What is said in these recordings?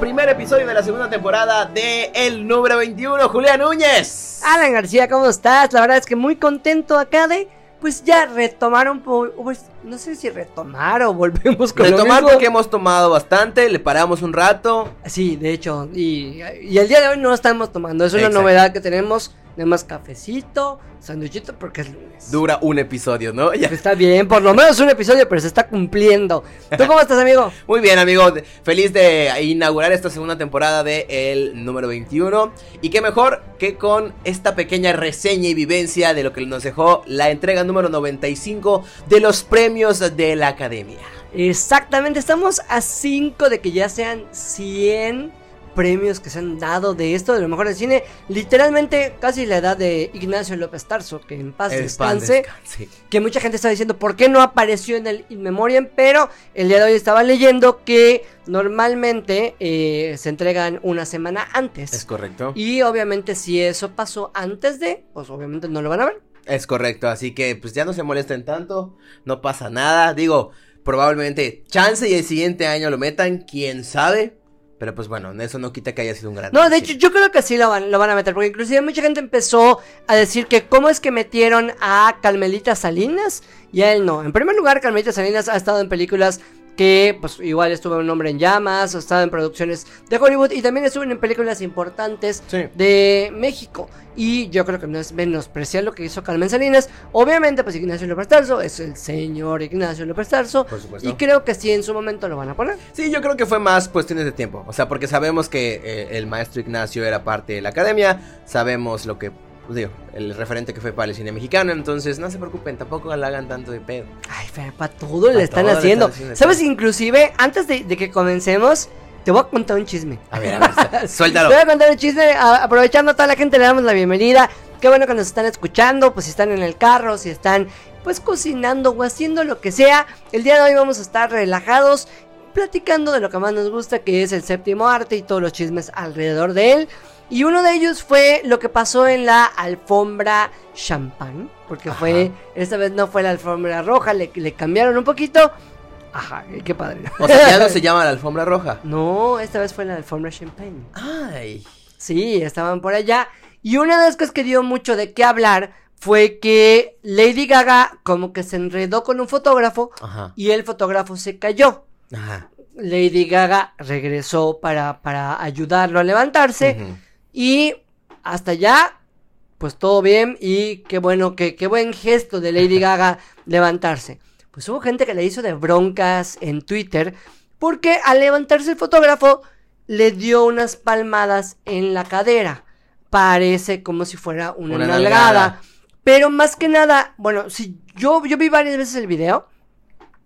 Primer episodio de la segunda temporada de El número 21, Julián Núñez. Alan García, ¿cómo estás? La verdad es que muy contento acá de, pues ya retomar un poco, pues, no sé si retomar o volvemos con Retomar lo mismo. porque hemos tomado bastante, le paramos un rato. Sí, de hecho, y, y el día de hoy no estamos tomando, es una Exacto. novedad que tenemos, más cafecito, sanduichito, porque es lunes. Dura un episodio, ¿no? Ya. Está bien, por lo menos un episodio, pero se está cumpliendo. ¿Tú cómo estás, amigo? Muy bien, amigo. Feliz de inaugurar esta segunda temporada de El número 21. Y qué mejor que con esta pequeña reseña y vivencia de lo que nos dejó la entrega número 95 de los premios de la academia. Exactamente, estamos a 5 de que ya sean 100 premios que se han dado de esto, de lo mejor del cine. Literalmente casi la edad de Ignacio López Tarso, que en paz descanse. Que mucha gente está diciendo por qué no apareció en el In Memoriam, pero el día de hoy estaba leyendo que normalmente eh, se entregan una semana antes. Es correcto. Y obviamente si eso pasó antes de, pues obviamente no lo van a ver. Es correcto, así que pues ya no se molesten tanto, no pasa nada, digo, probablemente chance y el siguiente año lo metan, quién sabe, pero pues bueno, eso no quita que haya sido un gran No, de hecho, yo creo que sí lo van, lo van a meter, porque inclusive mucha gente empezó a decir que cómo es que metieron a Carmelita Salinas y a él no. En primer lugar, Carmelita Salinas ha estado en películas que, pues, igual estuvo un hombre en llamas, ha estado en producciones de Hollywood y también estuvo en películas importantes Sí. de México. Y yo creo que no es menospreciar lo que hizo Carmen Salinas. Obviamente, pues Ignacio López Tarso es el señor Ignacio López Tarso. Por supuesto. Y creo que sí, en su momento lo van a poner. Sí, yo creo que fue más cuestiones de tiempo, o sea, porque sabemos que eh, el maestro Ignacio era parte de la academia, sabemos lo que, pues, digo, el referente que fue para el cine mexicano, entonces no se preocupen, tampoco la hagan tanto de pedo. Ay, para todo Pa' le están todo le haciendo. están haciendo. ¿Sabes? Inclusive, antes de, de que comencemos, te voy a contar un chisme. A ver, a ver, Te suéltalo. voy a contar un chisme. a- aprovechando a toda la gente, le damos la bienvenida. Qué bueno que nos están escuchando. Pues si están en el carro, si están pues cocinando o haciendo lo que sea. El día de hoy vamos a estar relajados. Platicando de lo que más nos gusta, que es el séptimo arte y todos los chismes alrededor de él. Y uno de ellos fue lo que pasó en la alfombra champán. Porque fue, esta vez no fue la alfombra roja, le, le cambiaron un poquito. Ajá, qué padre. O sea, ya no se llama la alfombra roja. No, esta vez fue la alfombra champán. Ay. Sí, estaban por allá. Y una de las cosas que dio mucho de qué hablar fue que Lady Gaga como que se enredó con un fotógrafo Ajá. y el fotógrafo se cayó. Ajá. Lady Gaga regresó para, para ayudarlo a levantarse Ujú. Y hasta allá, pues todo bien y qué bueno, que, qué buen gesto de Lady Gaga levantarse. Pues hubo gente que le hizo de broncas en Twitter porque al levantarse el fotógrafo le dio unas palmadas en la cadera. Parece como si fuera una, Una nalgada. nalgada. Pero más que nada, bueno, si yo, yo vi varias veces el video.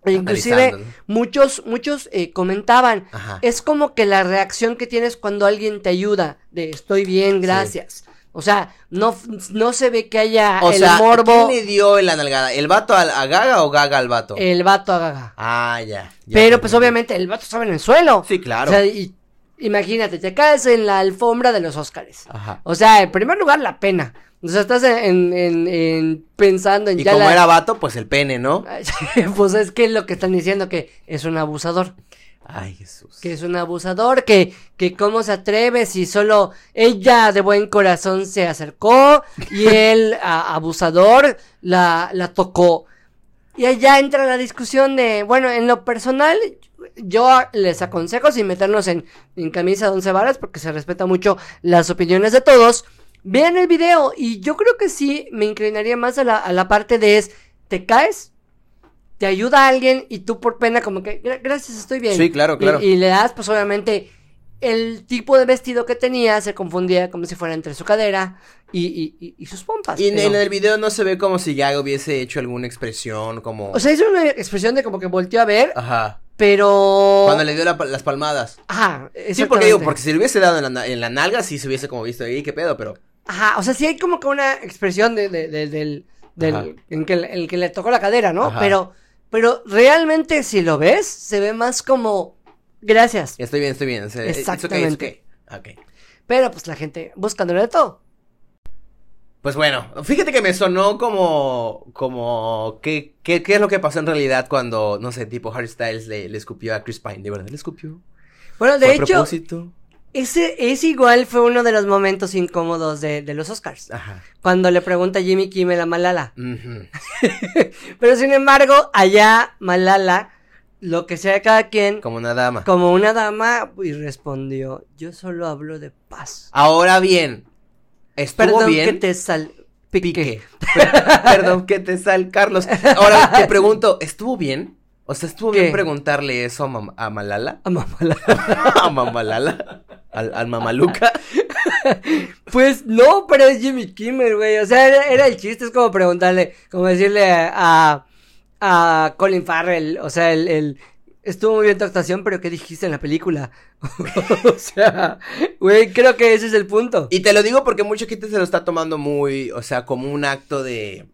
Inclusive muchos, muchos eh, comentaban, Ajá. es como que la reacción que tienes cuando alguien te ayuda, de estoy bien, gracias. O sea, no, no se ve que haya O el sea, morbo, ¿quién le dio la nalgada? ¿El vato al- a, Gaga o Gaga al vato? el vato a Gaga. Ah, ya. ya Pero pues obviamente el vato estaba en el suelo. Sí, claro. O sea, y- imagínate, te caes en la alfombra de los Óscares. Ajá. O sea, en primer lugar, la pena. O sea, estás en, en- en- pensando en Y ya como la- era vato, pues el pene, ¿no? pues es que es lo que están diciendo, que es un abusador. Ay, Jesús. que es un abusador, que, que cómo se atreve si solo ella de buen corazón se acercó y él, a- abusador, la, la tocó. Y allá entra la discusión de, bueno, en lo personal, yo les aconsejo sin meternos en, en camisa de once varas, porque se respeta mucho las opiniones de todos. Vean el video y yo creo que sí me inclinaría más a la, a la parte de es, ¿te caes? Te ayuda a alguien y tú por pena como que, "Gra- gracias, estoy bien. Sí, claro, claro. Y, le das, pues obviamente, el tipo de vestido que tenía se confundía como si fuera entre su cadera y, y- sus pompas. Y en, pero- en el video no se ve como si Gaga hubiese hecho alguna expresión, como... O sea, hizo una expresión de como que volteó a ver, Ajá. Pero... Cuando le dio la las palmadas. Ajá, Sí, porque digo, porque si le hubiese dado en la, en la nalga, sí se hubiese como visto ahí, qué pedo, pero... Ajá, o sea, sí hay como que una expresión de, de- de- del, del en que, el que le tocó la cadera, ¿no? Ajá. Pero, pero realmente si lo ves, se ve más como gracias. Estoy bien, estoy bien. se- it's okay, it's Exactamente. okay. Ok. Pero pues la gente buscándole de todo. Pues bueno, fíjate que me sonó como, como, ¿qué, qué, qué es lo que pasó en realidad cuando, no sé, tipo Harry Styles le, le escupió a Chris Pine? ¿De verdad le escupió? Bueno, de ¿Fue a hecho, propósito? ese, ese igual fue uno de los momentos incómodos de, de los Oscars. Ajá. Cuando le pregunta Jimmy Kimmel a Malala. Pero sin embargo, allá Malala, lo que sea cada quien, Como una dama. como una dama, y respondió, yo solo hablo de paz. Ahora bien, ¿estuvo Perdón bien? que te sal... Pique. Per- Perdón que te sal, Carlos. Ahora te pregunto, ¿estuvo bien? O sea, ¿estuvo bien preguntarle eso a, Mam- a Malala? A Malala. ¿A Mamalala? ¿Al, al Mamaluca? Pues no, pero es Jimmy Kimmel, güey. O sea, era, era el chiste, es como preguntarle, como decirle a, a Colin Farrell, o sea, el, el estuvo muy bien tu actuación, pero ¿qué dijiste en la película? o sea, güey, creo que ese es el punto. Y te lo digo porque mucha gente se lo está tomando muy, o sea, como un acto de,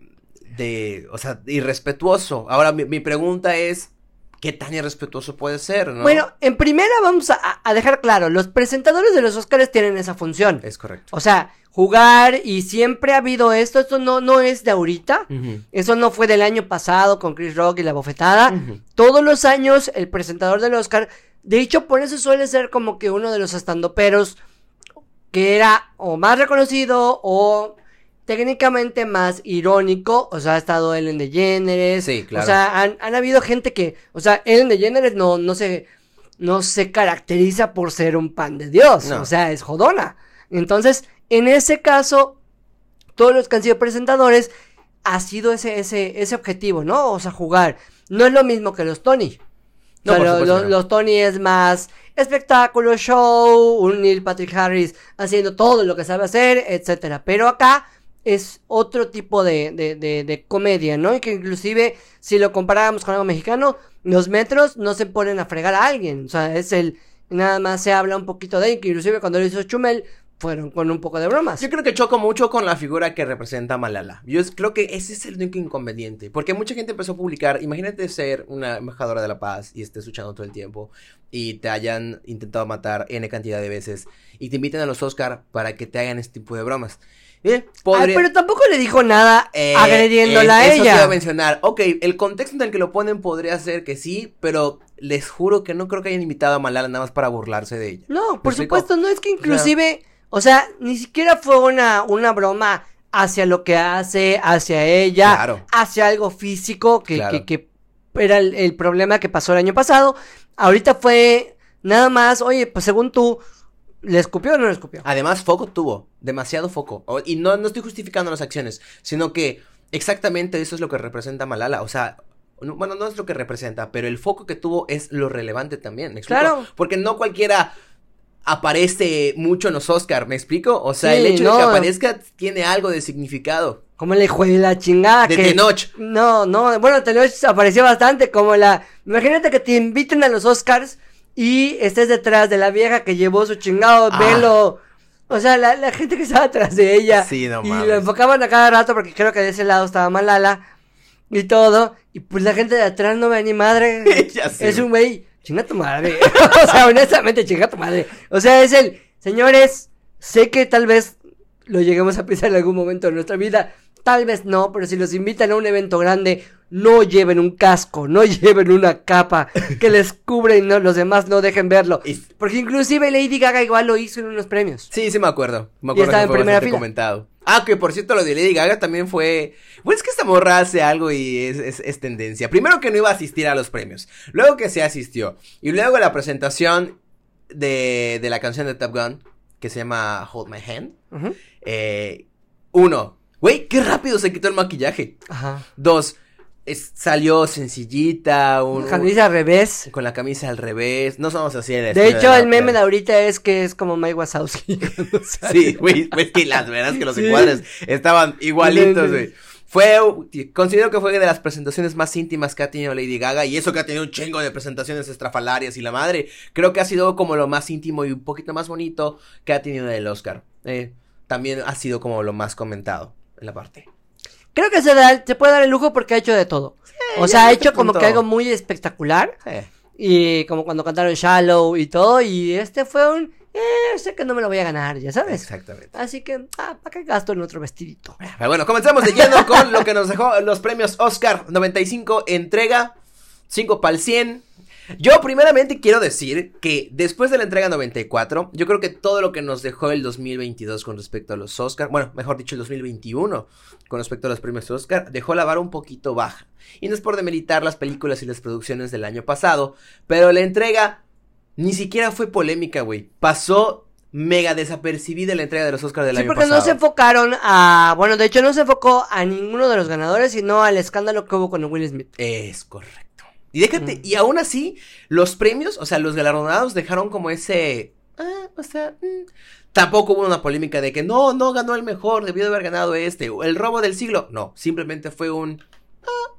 de, o sea, irrespetuoso. Ahora, mi, mi pregunta es, ¿qué tan irrespetuoso puede ser, no? Bueno, en primera vamos a, a dejar claro, los presentadores de los Oscars tienen esa función. Es correcto. O sea, jugar y siempre ha habido esto, esto no, no es de ahorita. Eso no fue del año pasado con Chris Rock y la bofetada. Todos los años el presentador del Oscar, de hecho por eso suele ser como que uno de los estandoperos que era o más reconocido o técnicamente más irónico, o sea, ha estado Ellen DeGeneres, Sí, claro. o sea, han, han habido gente que, o sea, Ellen DeGeneres no, no se, no se caracteriza por ser un pan de Dios, No. o sea, es jodona. Entonces, en ese caso, todos los que han sido presentadores ha sido ese, ese, ese objetivo, ¿no? O sea, jugar. No es lo mismo que los Tony. No, O sea, por lo- supuesto lo- que no. Los Tony es más espectáculo, show, un Neil Patrick Harris haciendo todo lo que sabe hacer, etcétera. Pero acá es otro tipo de, de, comedia, ¿no? Y que inclusive, si lo comparáramos con algo mexicano, los metros no se ponen a fregar a alguien. O sea, es el. Nada más se habla un poquito de él, que inclusive cuando lo hizo Chumel, fueron con un poco de bromas. Yo creo que choco mucho con la figura que representa Malala. Yo creo que ese es el único inconveniente. Porque mucha gente empezó a publicar. Imagínate ser una embajadora de la paz y estés luchando todo el tiempo. Y te hayan intentado matar N cantidad de veces. Y te inviten a los Oscar para que te hagan este tipo de bromas. Eh, Ay, pero tampoco le dijo nada eh, agrediéndola eh, a eso ella. a mencionar. Ok, el contexto en el que lo ponen podría ser que sí, pero les juro que no creo que hayan invitado a Malala nada más para burlarse de ella. No, por supuesto, no es que inclusive, o sea, ni siquiera fue una, una broma hacia lo que hace, hacia ella, Claro. hacia algo físico, que, Claro. que, que era el, el problema que pasó el año pasado. Ahorita fue nada más, oye, pues según tú, ¿le escupió o no le escupió? Además, foco tuvo, demasiado foco. O- Y no, no estoy justificando las acciones, sino que exactamente eso es lo que representa Malala. O sea, no- bueno, no es lo que representa, pero el foco que tuvo es lo relevante también, ¿me explico? Claro. Porque no cualquiera aparece mucho en los Oscar, ¿me explico? O sea, Sí, el hecho de que aparezca tiene algo de significado. Como le hijo de la chingada De que... Tenoch. No, no, bueno, Tenoch apareció bastante como la... Imagínate que te inviten a los Oscars y estés detrás de la vieja que llevó su chingado Ah. velo. O sea, la, la gente que estaba atrás de ella. Sí, no Y lo enfocaban a cada rato porque creo que de ese lado estaba Malala y todo. Y pues la gente de atrás no ve ni madre. Ya sé, es un güey, chinga tu madre. o sea, honestamente, chinga tu madre. O sea, es el, señores, sé que tal vez lo lleguemos a pensar en algún momento de nuestra vida. Tal vez no, pero si los invitan a un evento grande, no lleven un casco, no lleven una capa que les cubra y no, los demás no dejen verlo. Porque inclusive Lady Gaga igual lo hizo en unos premios. Sí, sí me acuerdo. Me Y acuerdo estaba que en fue primera fila. comentado. Ah, que por cierto lo de Lady Gaga también fue... Bueno, es que esta morra hace algo y es, es- es tendencia. Primero que no iba a asistir a los premios. Luego que se asistió. Y luego la presentación de, de la canción de Top Gun, que se llama Hold My Hand. Eh, uno, güey, qué rápido se quitó el maquillaje. Ajá. Dos, es- salió sencillita, un, Camisa al revés. con la camisa al revés. No somos así de De hecho, el meme de ahorita es que es como Mike Wazowski. Sí, güey, pues que las veras que los Sí. encuadres estaban igualitos, güey. Fue, considero que fue de las presentaciones más íntimas que ha tenido Lady Gaga y eso que ha tenido un chingo de presentaciones estrafalarias y la madre, creo que ha sido como lo más íntimo y un poquito más bonito que ha tenido el Oscar. Eh, también ha sido como lo más comentado en la parte. Creo que se, da, se puede dar el lujo porque ha hecho de todo. o sea, ha hecho como punto. que algo muy espectacular. Y como cuando cantaron Shallow y todo. Y este fue un. eh, sé que no me lo voy a ganar, ya sabes. Exactamente. Así que, ah, ¿para qué gasto en otro vestidito? Pero bueno, comenzamos de lleno con lo que nos dejó los premios Oscar 95 entrega 5 para el 100. Yo primeramente quiero decir que después de la entrega 94, yo creo que todo lo que nos dejó el 2022 con respecto a los Oscar, bueno, mejor dicho el 2021 con respecto a los premios Oscar, dejó la vara un poquito baja. Y no es por demeritar las películas y las producciones del año pasado, pero la entrega ni siquiera fue polémica, güey. Pasó mega desapercibida la entrega de los Oscars del Sí, año porque pasado. no se enfocaron a. Bueno, de hecho, no se enfocó a ninguno de los ganadores, sino al escándalo que hubo con Will Smith. Es correcto. Y déjate, Mm. y aún así, los premios, o sea, los galardonados dejaron como ese. Ah, o sea, mm. tampoco hubo una polémica de que no, no ganó el mejor, debió de haber ganado este, o el robo del siglo. No, simplemente fue un. Ah,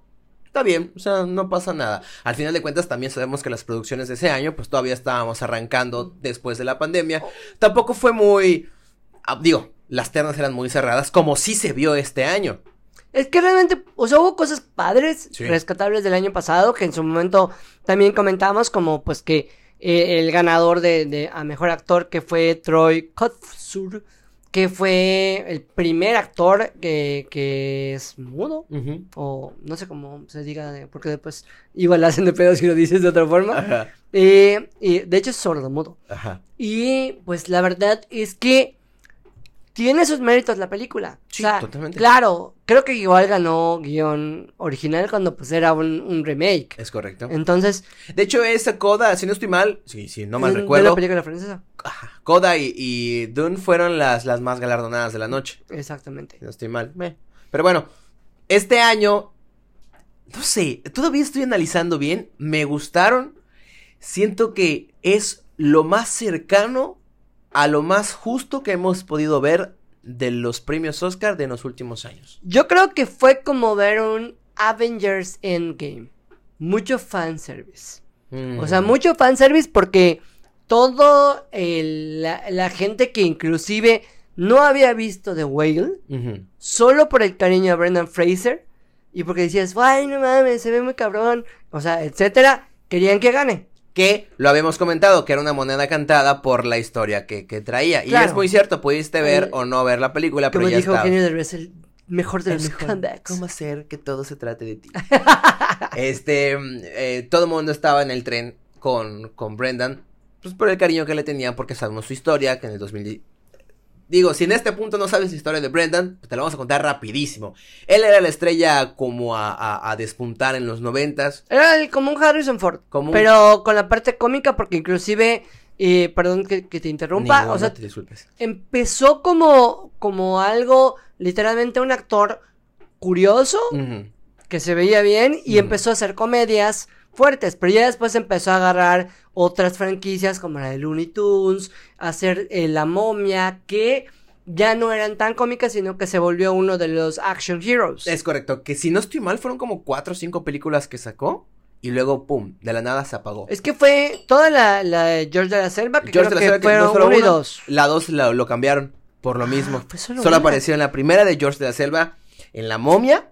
está bien, o sea, no pasa nada. Al final de cuentas, también sabemos que las producciones de ese año, pues todavía estábamos arrancando después de la pandemia. Tampoco fue muy. ah, digo, las ternas eran muy cerradas, como sí se vio este año. Es que realmente, o sea, hubo cosas padres, Sí. rescatables del año pasado, que en su momento también comentamos, como pues que eh, el ganador de, de a mejor actor, que fue Troy Kotsur, que fue el primer actor que, que es mudo, o no sé cómo se diga, porque después igual hacen de pedo si lo dices de otra forma. Ajá, Eh, y de hecho es sordo mudo. ajá. Y pues la verdad es que tiene sus méritos la película. Sí, o sea, totalmente. Claro, creo que igual ganó guion original cuando pues era un, un remake. Es correcto. Entonces, De hecho, esa Coda, si no estoy mal, sí, sí, no mal de- de recuerdo, la película francesa. ajá, Coda y, y Dune fueron las, las más galardonadas de la noche. Exactamente. Si no estoy mal. Pero bueno, este año, no sé, todavía estoy analizando bien, me gustaron, siento que es lo más cercano a lo más justo que hemos podido ver de los premios Oscar de los últimos años. Yo creo que fue como ver un Avengers Endgame. Mucho fanservice. O sea, Mm. mucho fanservice porque todo el- la, la gente que inclusive no había visto The Whale, solo por el cariño a Brendan Fraser y porque decías, ay, no mames, se ve muy cabrón, o sea, etcétera, querían que gane. Que lo habíamos comentado, que era una moneda cantada por la historia que, que traía. Y es muy cierto, pudiste ver Eh, o no ver la película, pero Como ya dijo estaba. Eugenio Derbez, el mejor de El los mejor. comebacks. ¿Cómo hacer que todo se trate de ti? este, eh, todo el mundo estaba en el tren con, con Brendan, pues por el cariño que le tenían, porque sabemos su historia, que en el 2010... Digo, si en este punto no sabes la historia de Brendan, pues te la vamos a contar rapidísimo. Él era la estrella como a, a- a despuntar en los noventas. Era el- como un Harrison Ford, Como un- pero con la parte cómica porque inclusive, eh, perdón que, que te interrumpa, o sea, te disculpes. empezó como, como algo, literalmente un actor curioso, que se veía bien y empezó a hacer comedias fuertes, pero ya después empezó a agarrar otras franquicias como la de Looney Tunes, hacer eh, La Momia, que ya no eran tan cómicas, sino que se volvió uno de los action heroes. Es correcto, que si no estoy mal fueron como cuatro o cinco películas que sacó y luego pum, de la nada se apagó. Es que fue toda la, la de George de la Selva, que George creo de la que Selva, fueron no uno y dos. La dos lo, lo cambiaron por lo mismo. fue solo apareció en la primera de George de la Selva, en La Momia.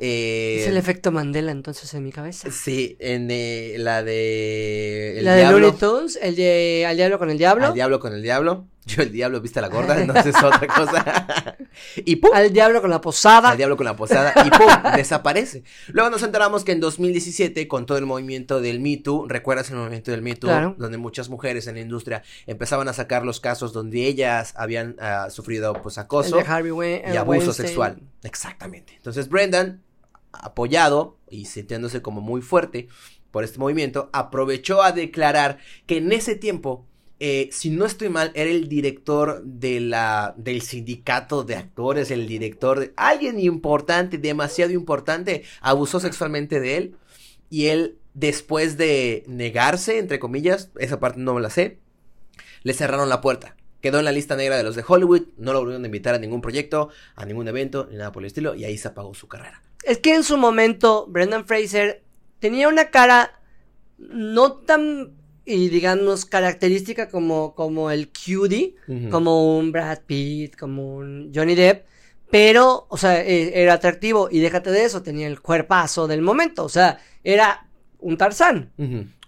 Eh, Es el efecto Mandela entonces en mi cabeza. Sí, en eh, la de El la de. Looney Tunes, el de Al Diablo con el Diablo. Al diablo con el diablo. Yo el diablo viste a la gorda, entonces otra cosa. y pum, Al Diablo con la posada. al diablo con la posada y pum, desaparece. Luego nos enteramos que en 2017, con todo el movimiento del Me Too, ¿recuerdas el movimiento del Me Too? Claro. Donde muchas mujeres en la industria empezaban a sacar los casos donde ellas habían ah, sufrido pues el acoso de Harvey y abuso Weinstein. sexual. Exactamente. Entonces Brendan, apoyado y sintiéndose como muy fuerte por este movimiento, aprovechó a declarar que en ese tiempo, eh, si no estoy mal, era el director de la, del sindicato de actores, el director de alguien importante, demasiado importante, abusó sexualmente de él y él, después de negarse, entre comillas, esa parte no me la sé, le cerraron la puerta. Quedó en la lista negra de los de Hollywood, no lo volvieron a invitar a ningún proyecto, a ningún evento, ni nada por el estilo, y ahí se apagó su carrera. Es que en su momento Brendan Fraser tenía una cara no tan, y digamos, característica como, como el cutie, como un Brad Pitt, como un Johnny Depp, pero, o sea, eh, era atractivo y déjate de eso, tenía el cuerpazo del momento, o sea, era un Tarzán,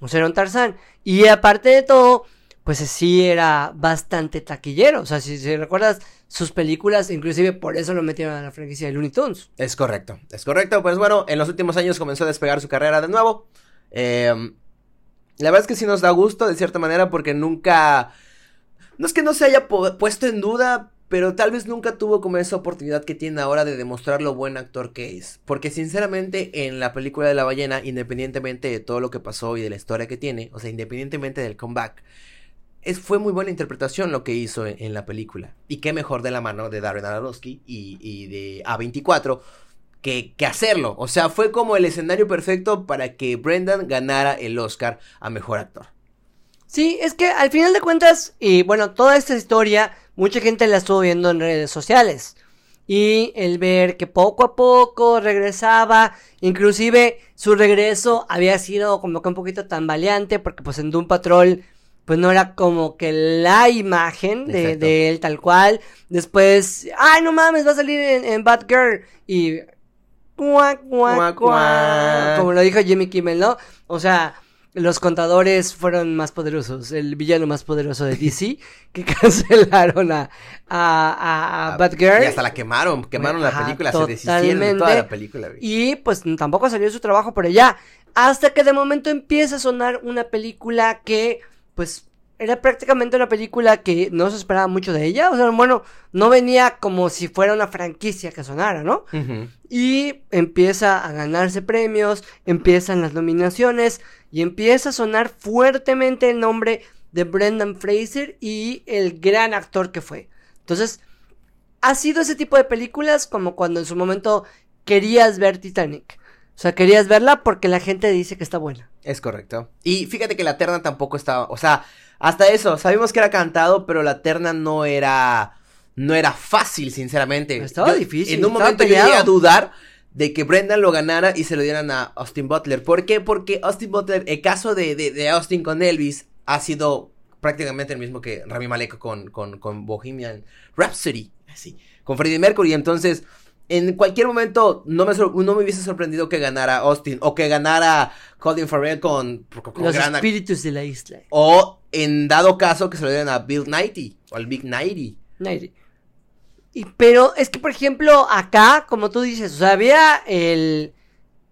o sea, era un Tarzán. Y aparte de todo, pues sí era bastante taquillero. O sea, si, recuerdas sus películas, inclusive por eso lo metieron a la franquicia de Looney Tunes. Es correcto, es correcto. Pues bueno, en los últimos años comenzó a despegar su carrera de nuevo. Eh, la verdad es que sí nos da gusto, de cierta manera, porque nunca... No es que no se haya puesto en duda, pero tal vez nunca tuvo como esa oportunidad que tiene ahora de demostrar lo buen actor que es. Porque sinceramente en la película de la ballena, independientemente de todo lo que pasó y de la historia que tiene, o sea, independientemente del comeback, es, fue muy buena interpretación lo que hizo en, la película. Y qué mejor de la mano de Darren Aronofsky y, de A24 que, que, hacerlo. O sea, fue como el escenario perfecto para que Brendan ganara el Oscar a Mejor Actor. Sí, es que al final de cuentas, y bueno, toda esta historia, mucha gente la estuvo viendo en redes sociales. Y el ver que poco a poco regresaba, inclusive su regreso había sido como que un poquito tambaleante, porque pues en Doom Patrol pues no era como que la imagen de, él tal cual. Después, ay, no mames, va a salir en, en Batgirl. Y. como lo dijo Jimmy Kimmel, ¿no? O sea, los contadores fueron más poderosos. El villano más poderoso de DC, que cancelaron a, a, a, Batgirl. Y hasta la quemaron, quemaron la película, se deshicieron toda la película. Y pues tampoco salió su trabajo por allá. Hasta que de momento empieza a sonar una película que pues era prácticamente una película que no se esperaba mucho de ella. O sea, bueno, no venía como si fuera una franquicia que sonara, ¿no? Y empieza a ganarse premios, empiezan las nominaciones y empieza a sonar fuertemente el nombre de Brendan Fraser y el gran actor que fue. Entonces, ha sido ese tipo de películas como cuando en su momento querías ver Titanic. O sea, querías verla porque la gente dice que está buena. Es correcto. Y fíjate que la terna tampoco estaba, o sea, hasta eso, sabíamos que era cantado, pero la terna no era, no era fácil, sinceramente. Estaba difícil. En un momento yo llegué a dudar de que Brendan lo ganara y se lo dieran a Austin Butler. ¿Por qué? Porque Austin Butler, el caso de, de, Austin con Elvis ha sido prácticamente el mismo que Rami Malek con, con, con Bohemian Rhapsody, así, con Freddie Mercury. Entonces, en cualquier momento no me, no me hubiese sorprendido que ganara Austin o que ganara Colin Farrell con, los espíritus de la isla. O en dado caso que se lo dieran a Bill Knighty o al Big Nighty. Y, pero es que, por ejemplo, acá, como tú dices, o sea, había el,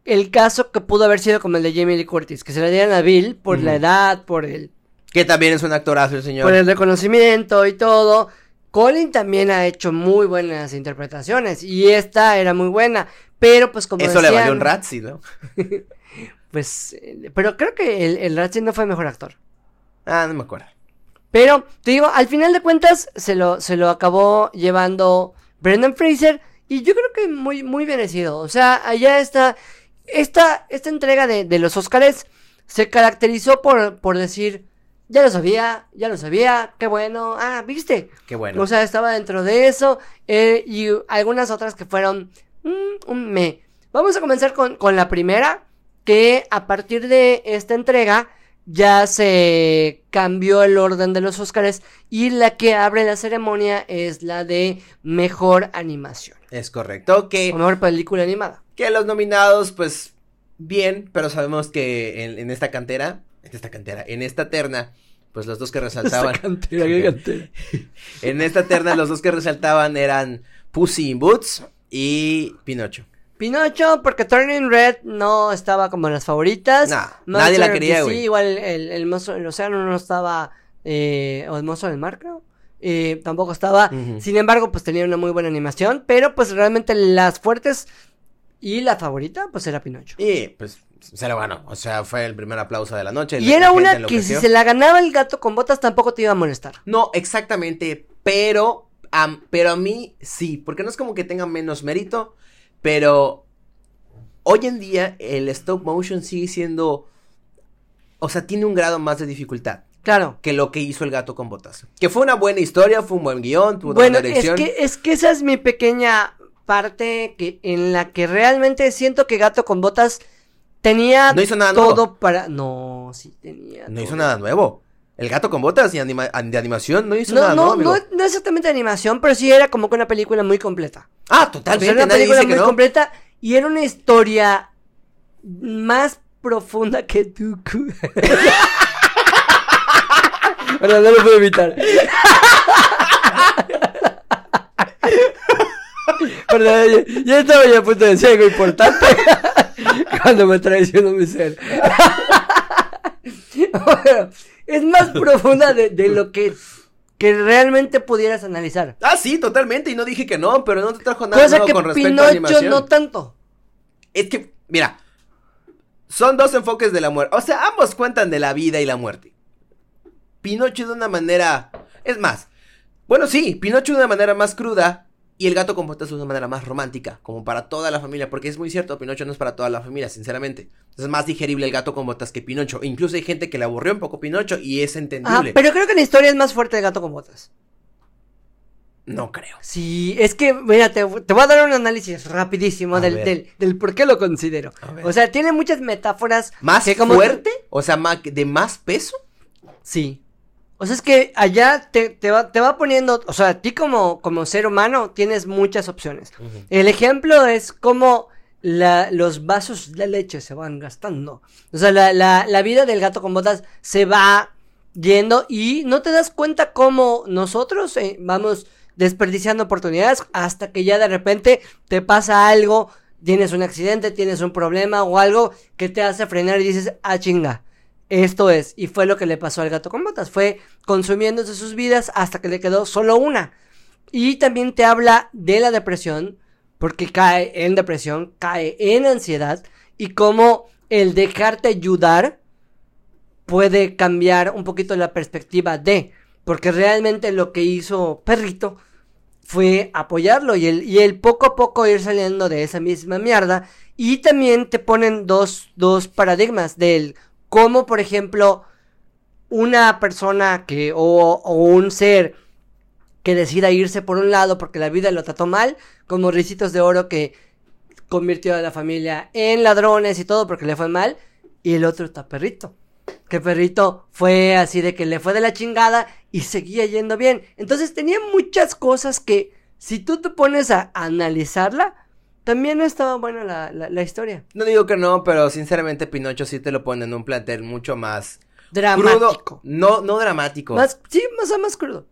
el caso que pudo haber sido como el de Jamie Lee Curtis, que se le dieran a Bill por la edad, por el... Que también es un actorazo el señor. Por el reconocimiento y todo. Colin también ha hecho muy buenas interpretaciones y esta era muy buena, pero pues como Eso le valió un Razzie, ¿no? pues, eh, pero creo que el, el Razzie no fue mejor actor. Ah, no me acuerdo. Pero, te digo, al final de cuentas se lo, se lo acabó llevando Brendan Fraser y yo creo que muy, muy merecido. O sea, allá está, esta, esta entrega de, de los Oscars se caracterizó por, por decir, ya lo sabía, ya lo sabía, qué bueno, ah, viste. Qué bueno. O sea, estaba dentro de eso eh, y algunas otras que fueron mm, un me. Vamos a comenzar con, con la primera, que a partir de esta entrega ya se cambió el orden de los Oscars y la que abre la ceremonia es la de mejor animación. Es correcto, que... mejor película animada. Que los nominados, pues, bien, pero sabemos que en esta cantera en esta cantera, en esta terna, pues los dos que resaltaban. en esta terna, los dos que resaltaban eran Pussy in Boots y Pinocho. Pinocho, porque Turning Red no estaba como en las favoritas. nadie la quería, güey. Sí, igual el, el, mozo del océano no estaba, eh, o el mozo del mar, creo. Eh, tampoco estaba. Sin embargo, pues tenía una muy buena animación, pero pues realmente las fuertes y la favorita, pues era Pinocho. Y pues se lo ganó. O sea, fue el primer aplauso de la noche. Y era una que si se la ganaba el gato con botas tampoco te iba a molestar. No, exactamente. Pero, pero a mí sí. Porque no es como que tenga menos mérito. Pero hoy en día el stop motion sigue siendo. O sea, tiene un grado más de dificultad. Claro. Que lo que hizo el gato con botas. Que fue una buena historia, fue un buen guion, tuvo bueno, buena dirección. Es que, es que esa es mi pequeña parte que, en la que realmente siento que Gato con Botas tenía no hizo nada todo para... No, sí tenía. No hizo nada nuevo. El gato con botas de animación no hizo nada no, nuevo. No, no exactamente de animación, pero sí era como que una película muy completa. Ah, totalmente. era una película muy completa y era una historia más profunda que tú. Pero no lo puedo evitar. Perdón, yo, yo estaba ya a punto de decir algo importante cuando me traicionó mi ser. Bueno, es más profunda de, de lo que, que realmente pudieras analizar. Ah, sí, totalmente. Y no dije que no, pero no te trajo nada Cosa nuevo que con respecto a Pinocho animación. no tanto. Es que, mira, son dos enfoques de la muerte. O sea, ambos cuentan de la vida y la muerte. Pinocho de una manera. Es más, bueno, sí, Pinocho de una manera más cruda. Y el gato con botas de una manera más romántica, como para toda la familia, porque es muy cierto, Pinocho no es para toda la familia, sinceramente. Es más digerible el gato con botas que Pinocho. Incluso hay gente que le aburrió un poco Pinocho y es Ah, entendible. pero creo que la historia es más fuerte de gato con botas. No creo. Sí, es que, mira, te, te voy a dar un análisis rapidísimo del, del, del por qué lo considero. O sea, tiene muchas metáforas. ¿Más que como- fuerte? O sea, ¿de más peso? Sí. O sea, es que allá te, te va, te va poniendo, o sea, a ti como, como ser humano tienes muchas opciones. El ejemplo es cómo la- los vasos de leche se van gastando. O sea, la, la, la vida del gato con botas se va yendo y no te das cuenta cómo nosotros eh, vamos desperdiciando oportunidades hasta que ya de repente te pasa algo, tienes un accidente, tienes un problema o algo que te hace frenar y dices, ah, chinga. Esto es, y fue lo que le pasó al gato con botas, fue consumiéndose sus vidas hasta que le quedó solo una. Y también te habla de la depresión, porque cae en depresión, cae en ansiedad, y cómo el dejarte ayudar puede cambiar un poquito la perspectiva de, porque realmente lo que hizo Perrito fue apoyarlo y el, y el poco a poco ir saliendo de esa misma mierda. Y también te ponen dos, dos paradigmas del cómo, por ejemplo, una persona que, o, o un ser que decida irse por un lado porque la vida lo trató mal, como Ricitos de Oro que convirtió a la familia en ladrones y todo porque le fue mal, y el otro está Perrito. Que Perrito fue así de que le fue de la chingada y seguía yendo bien. Entonces tenía muchas cosas que si tú te pones a analizarla, también no estaba buena la, la, la historia. No digo que no, pero sinceramente Pinocho sí te lo pone en un plantel mucho más Dramático. crudo. No, no dramático. Más, Más, sí, más, más crudo.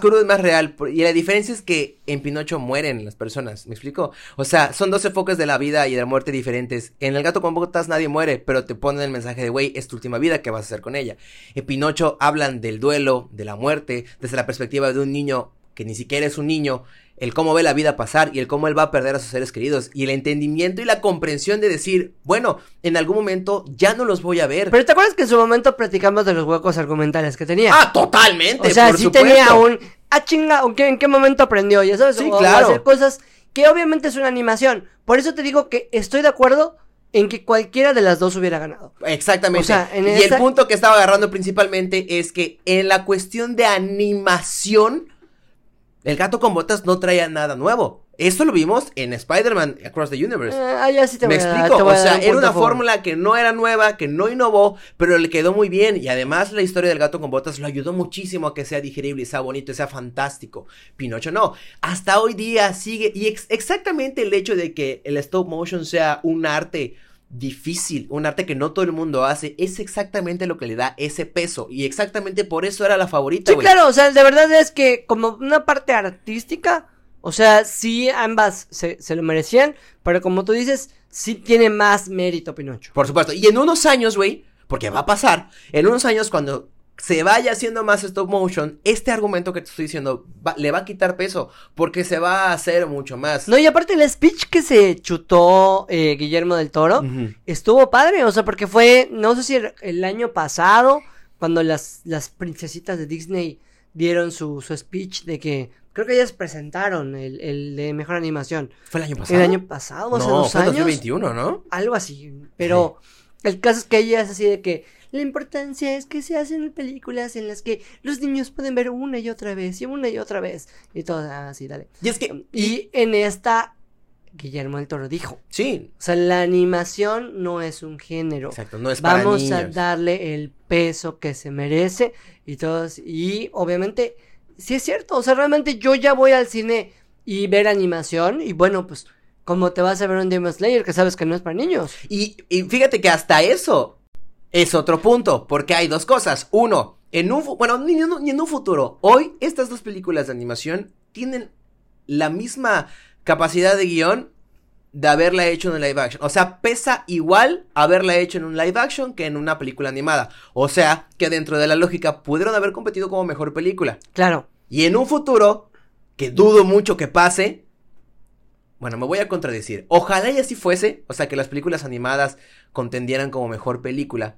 crudo y más real. por- Y la diferencia es que en Pinocho mueren las personas. ¿Me explico? O sea, son dos enfoques de la vida y de la muerte diferentes. En El gato con botas nadie muere, pero te ponen el mensaje de, güey, es tu última vida, ¿qué vas a hacer con ella? En Pinocho hablan del duelo, de la muerte, desde la perspectiva de un niño que ni siquiera es un niño, el cómo ve la vida pasar y el cómo él va a perder a sus seres queridos y el entendimiento y la comprensión de decir, bueno, en algún momento ya no los voy a ver. Pero ¿te acuerdas que en su momento platicamos de los huecos argumentales que tenía? ah, totalmente. o sea, por sí supuesto. tenía un... Ah, chinga, ¿o qué- ¿en qué momento aprendió? Ya sabes, Sí, o- claro. hacer cosas que obviamente es una animación. Por eso te digo que estoy de acuerdo en que cualquiera de las dos hubiera ganado. Exactamente. O sea, en y el punto que estaba agarrando principalmente es que en la cuestión de animación, el gato con botas no traía nada nuevo. Esto lo vimos en Spider-Man Across the Universe. Eh, ah, ya sí te Me voy a dar- explico, te voy o sea, era una fórmula que no era nueva, que no innovó, pero le quedó muy bien. Y además la historia del gato con botas lo ayudó muchísimo a que sea digerible sea bonito sea fantástico. Pinocho no. Hasta hoy día sigue. Y ex- exactamente el hecho de que el stop motion sea un arte difícil, un arte que no todo el mundo hace, es exactamente lo que le da ese peso. Y exactamente por eso era la favorita, Sí, claro, o sea, de verdad es que como una parte artística, o sea, sí ambas se, se lo merecían, pero como tú dices, sí tiene más mérito Pinocho. Por supuesto. Y en unos años, güey, porque va a pasar, en unos años cuando se vaya haciendo más stop motion, este argumento que te estoy diciendo va- le va a quitar peso, porque se va a hacer mucho más. No, y aparte el speech que se chutó eh, Guillermo del Toro estuvo padre, o sea, porque fue, no sé si el, el año pasado, cuando las, las princesitas de Disney dieron su, su speech de que, creo que ellas presentaron el, el de mejor animación. ¿Fue el año pasado? El año pasado, hace no, dos fue años. 2021, ¿no? algo así. Pero el caso es que ella es así de que la importancia es que se hacen películas en las que los niños pueden ver una y otra vez y una y otra vez y todo así, dale. Y es que... Y en esta, Guillermo del Toro dijo, Sí, o sea, la animación no es un género. exacto, no es para Vamos a niños. darle el peso que se merece y todos, y obviamente, sí es cierto, o sea, realmente yo ya voy al cine y ver animación y bueno, pues, como te vas a ver un Demon Slayer que sabes que no es para niños. Y, y fíjate que hasta eso es otro punto, porque hay dos cosas. Uno, en un, bueno, ni, ni en un futuro, hoy estas dos películas de animación tienen la misma capacidad de guion de haberla hecho en un live action. O sea, pesa igual haberla hecho en un live action que en una película animada. O sea, que dentro de la lógica pudieron haber competido como mejor película. Claro. Y en un futuro, que dudo mucho que pase, bueno, me voy a contradecir. Ojalá y así fuese, o sea, que las películas animadas contendieran como mejor película.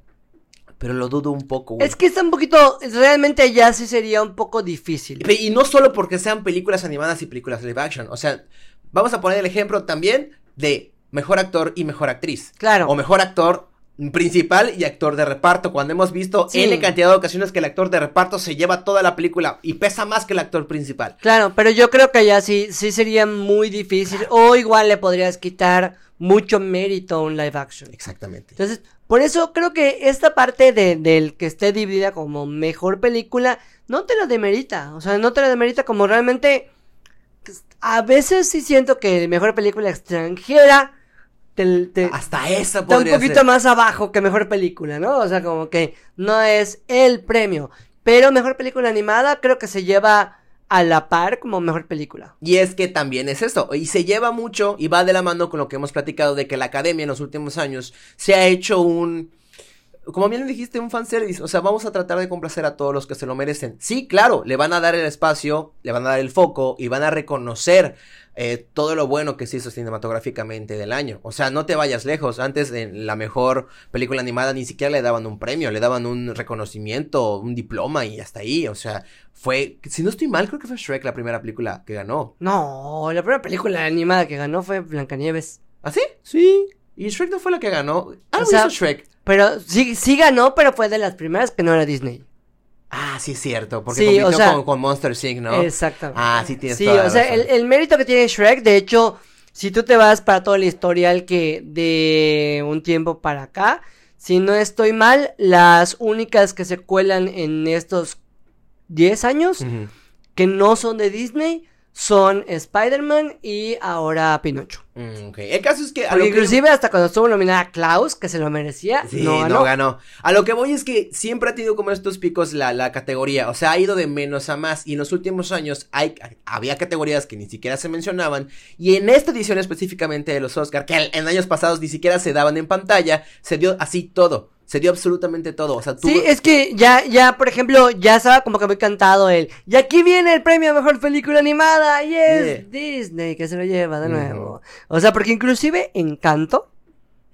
Pero lo dudo un poco, güey. Es que está un poquito, realmente ya sí sería un poco difícil. Y no solo porque sean películas animadas y películas live action. O sea, vamos a poner el ejemplo también de mejor actor y mejor actriz. Claro. O mejor actor principal y actor de reparto. Cuando hemos visto Sí. N cantidad de ocasiones que el actor de reparto se lleva toda la película y pesa más que el actor principal. Claro, pero yo creo que ya sí, sí sería muy difícil. O igual le podrías quitar mucho mérito a un live action. Exactamente. Entonces, por eso creo que esta parte de, del que esté dividida como mejor película, no te la demerita. O sea, no te la demerita como realmente. pues, A veces sí siento que mejor película extranjera te, te- Hasta esa está un podría poquito ser. más abajo que mejor película, ¿no? O sea, como que no es el premio. Pero mejor película animada creo que se lleva a la par como mejor película. Y es que también es esto, y se lleva mucho y va de la mano con lo que hemos platicado de que la academia en los últimos años se ha hecho un, como bien dijiste, un fanservice, o sea, vamos a tratar de complacer a todos los que se lo merecen. Sí, claro, le van a dar el espacio, le van a dar el foco y van a reconocer eh, todo lo bueno que se hizo cinematográficamente del año. O sea, no te vayas lejos, antes en la mejor película animada ni siquiera le daban un premio, le daban un reconocimiento, un diploma y hasta ahí, o sea, fue, si no estoy mal, creo que fue Shrek la primera película que ganó. No, la primera película animada que ganó fue Blancanieves. ¿Ah, sí? Sí. Y Shrek no fue la que ganó. Ah, O sea- hizo Shrek. Pero sí, sí ganó, pero fue de las primeras que no era Disney. Ah, sí es cierto, porque Sí, compitió o sea- con, con Monster Inc., ¿no? Exactamente. Ah, sí tienes Sí, toda o sea, razón. el, el mérito que tiene Shrek, de hecho, si tú te vas para todo el historial que de un tiempo para acá, si no estoy mal, las únicas que se cuelan en estos 10 años que no son de Disney son Spider-Man y ahora Pinocho. Mm. El caso es que a lo que- inclusive hasta cuando estuvo nominada Klaus, que se lo merecía, Sí, no no ganó. ganó. A lo que voy es que siempre ha tenido como estos picos la, la categoría. O sea, ha ido de menos a más. Y en los últimos años hay, había categorías que ni siquiera se mencionaban. Y en esta edición específicamente de los Oscar, que en años pasados ni siquiera se daban en pantalla, se dio así todo. Se dio absolutamente todo. O sea, tú. Sí, es que ya, ya, por ejemplo, ya estaba como que muy cantado el. Y aquí viene el premio a mejor película animada. Y es Yeah. Disney que se lo lleva de nuevo. O sea, porque inclusive Encanto.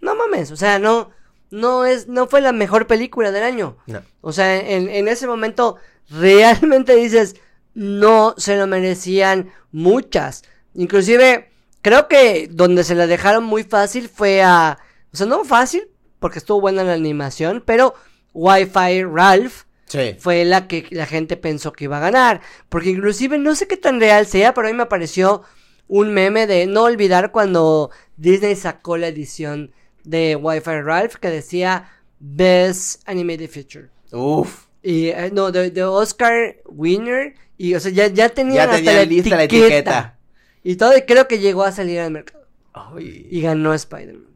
No mames, o sea, no. No es, no fue la mejor película del año. No. O sea, en, en ese momento realmente dices, no se lo merecían muchas. Inclusive, creo que donde se la dejaron muy fácil fue a... O sea, no fácil, porque estuvo buena la animación, pero Wi-Fi Ralph Sí. fue la que la gente pensó que iba a ganar. Porque inclusive no sé qué tan real sea, pero a mí me apareció un meme de no olvidar cuando Disney sacó la edición de Wi-Fi Ralph que decía Best Animated Feature. Uf. Y eh, no, de, de Oscar Winner. Y o sea, ya, ya tenían Ya hasta tenían la lista la etiqueta. etiqueta. Y todo, y creo que llegó a salir al mercado. Ay. Y ganó Spider-Man.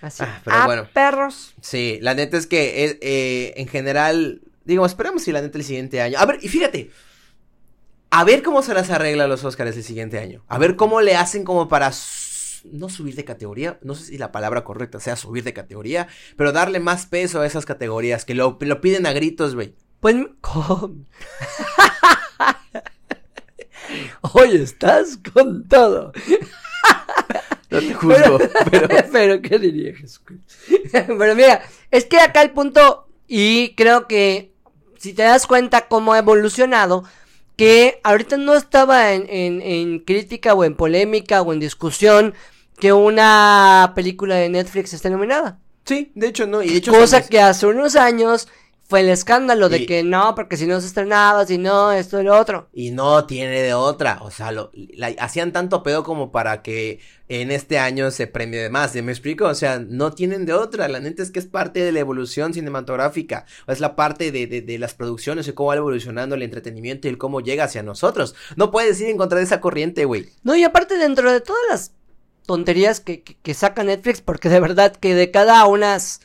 Así. Ah, pero ah, bueno. perros. Sí, la neta es que eh, eh, en general, digo, esperemos si la neta el siguiente año. A ver, y fíjate, a ver cómo se las arregla los Oscars el siguiente año. A ver cómo le hacen como para no subir de categoría, no sé si la palabra correcta sea subir de categoría, pero darle más peso a esas categorías que lo, lo piden a gritos, güey. Pues. con- Hoy estás con todo. No te juzgo, pero Pero, ¿qué diría Jesús? Pero mira, es que acá el punto, y creo que si te das cuenta cómo ha evolucionado, que ahorita no estaba en, en, en crítica o en polémica o en discusión que una película de Netflix esté nominada. sí, de hecho no, y de hecho Cosa que hace unos años fue el escándalo de Y- que no, porque si no se estrenaba, si no, esto y lo otro. Y no tiene de otra. O sea, lo, la- hacían tanto pedo como para que en este año se premie de más. ¿sí ¿Me explico? O sea, no tienen de otra. La neta es que es parte de la evolución cinematográfica. Es la parte de, de, de las producciones y cómo va evolucionando el entretenimiento y el cómo llega hacia nosotros. No puedes ir en contra de esa corriente, güey. No, y aparte dentro de todas las tonterías que, que, que saca Netflix, porque de verdad que de cada unas,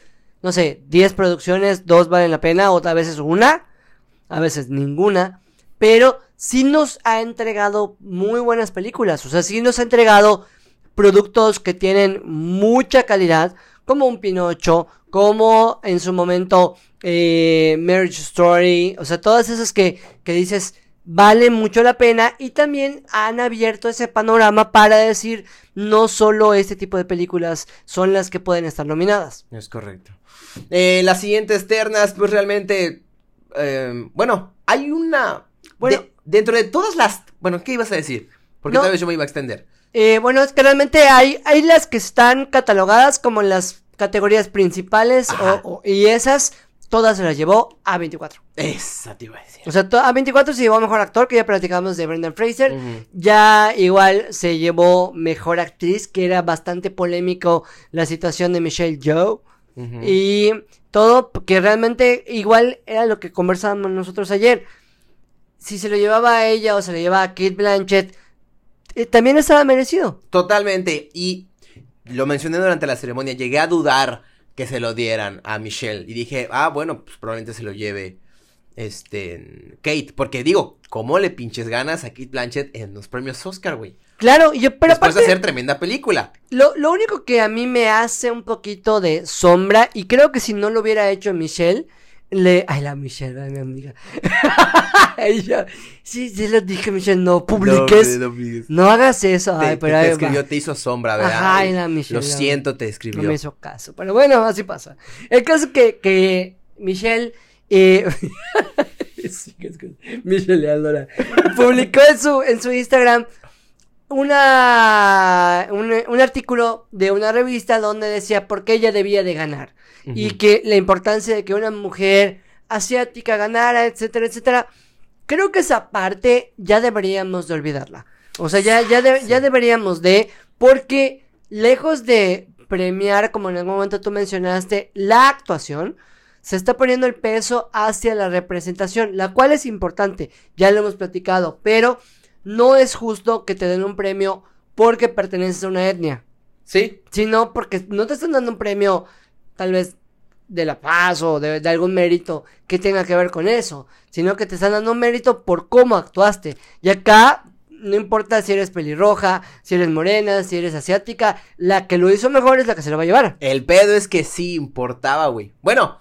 no sé, 10 producciones, dos valen la pena, otra veces una, a veces ninguna, pero sí nos ha entregado muy buenas películas, o sea, sí nos ha entregado productos que tienen mucha calidad, como un Pinocho, como en su momento eh, Marriage Story, o sea, todas esas que, que dices vale mucho la pena y también han abierto ese panorama para decir no solo este tipo de películas son las que pueden estar nominadas. Es correcto. Eh, las siguientes ternas, pues realmente, eh, bueno, hay una... Bueno. de- dentro de todas las... Bueno, ¿qué ibas a decir? Porque No. tal vez yo me iba a extender. Eh, bueno, es que realmente hay, hay las que están catalogadas como las categorías principales o- o- y esas todas se las llevó a 24. Esa te iba a decir. O sea, to- a 24 se llevó mejor actor, que ya platicamos de Brendan Fraser. Ya igual se llevó mejor actriz, que era bastante polémico la situación de Michelle Yeoh. Ujú. Y todo que realmente igual era lo que conversábamos nosotros ayer. Si se lo llevaba a ella o se lo llevaba a Kate Blanchett, eh, también estaba merecido. Totalmente. Y lo mencioné durante la ceremonia. Llegué a dudar que se lo dieran a Michelle. Y dije, ah, bueno, pues probablemente se lo lleve este Kate. Porque digo, ¿cómo le pinches ganas a Kate Blanchett en los premios Oscar, güey? Claro, y yo, pero Después aparte, de hacer tremenda película. lo, lo único que a mí me hace un poquito de sombra, y creo que si no lo hubiera hecho Michelle, le... Ay, la Michelle, mi amiga. Ella, sí, sí lo dije, Michelle, no publiques. No, no, no, No hagas eso, te, ay, te- pero te va. escribió, te hizo sombra, ¿verdad? Ajá, Ay, la Michelle, Lo siento, te No escribió. me hizo caso. Pero bueno, así pasa. El caso que, que Michelle. Eh, Michelle Aldora. Publicó en su, en su Instagram una, un, un artículo de una revista donde decía por qué ella debía de ganar. Y que la importancia de que una mujer asiática ganara, etcétera, etcétera. Creo que esa parte ya deberíamos de olvidarla. O sea, ya, ya, de- ya deberíamos de, porque lejos de premiar, como en algún momento tú mencionaste, la actuación, se está poniendo el peso hacia la representación, la cual es importante, ya lo hemos platicado, pero no es justo que te den un premio porque perteneces a una etnia, Sí, sino porque no te están dando un premio tal vez de la paz o de, de algún mérito que tenga que ver con eso, sino que te están dando un mérito por cómo actuaste. Y acá no importa si eres pelirroja, si eres morena, si eres asiática, la que lo hizo mejor es la que se lo va a llevar. El pedo es que sí importaba, güey. Bueno,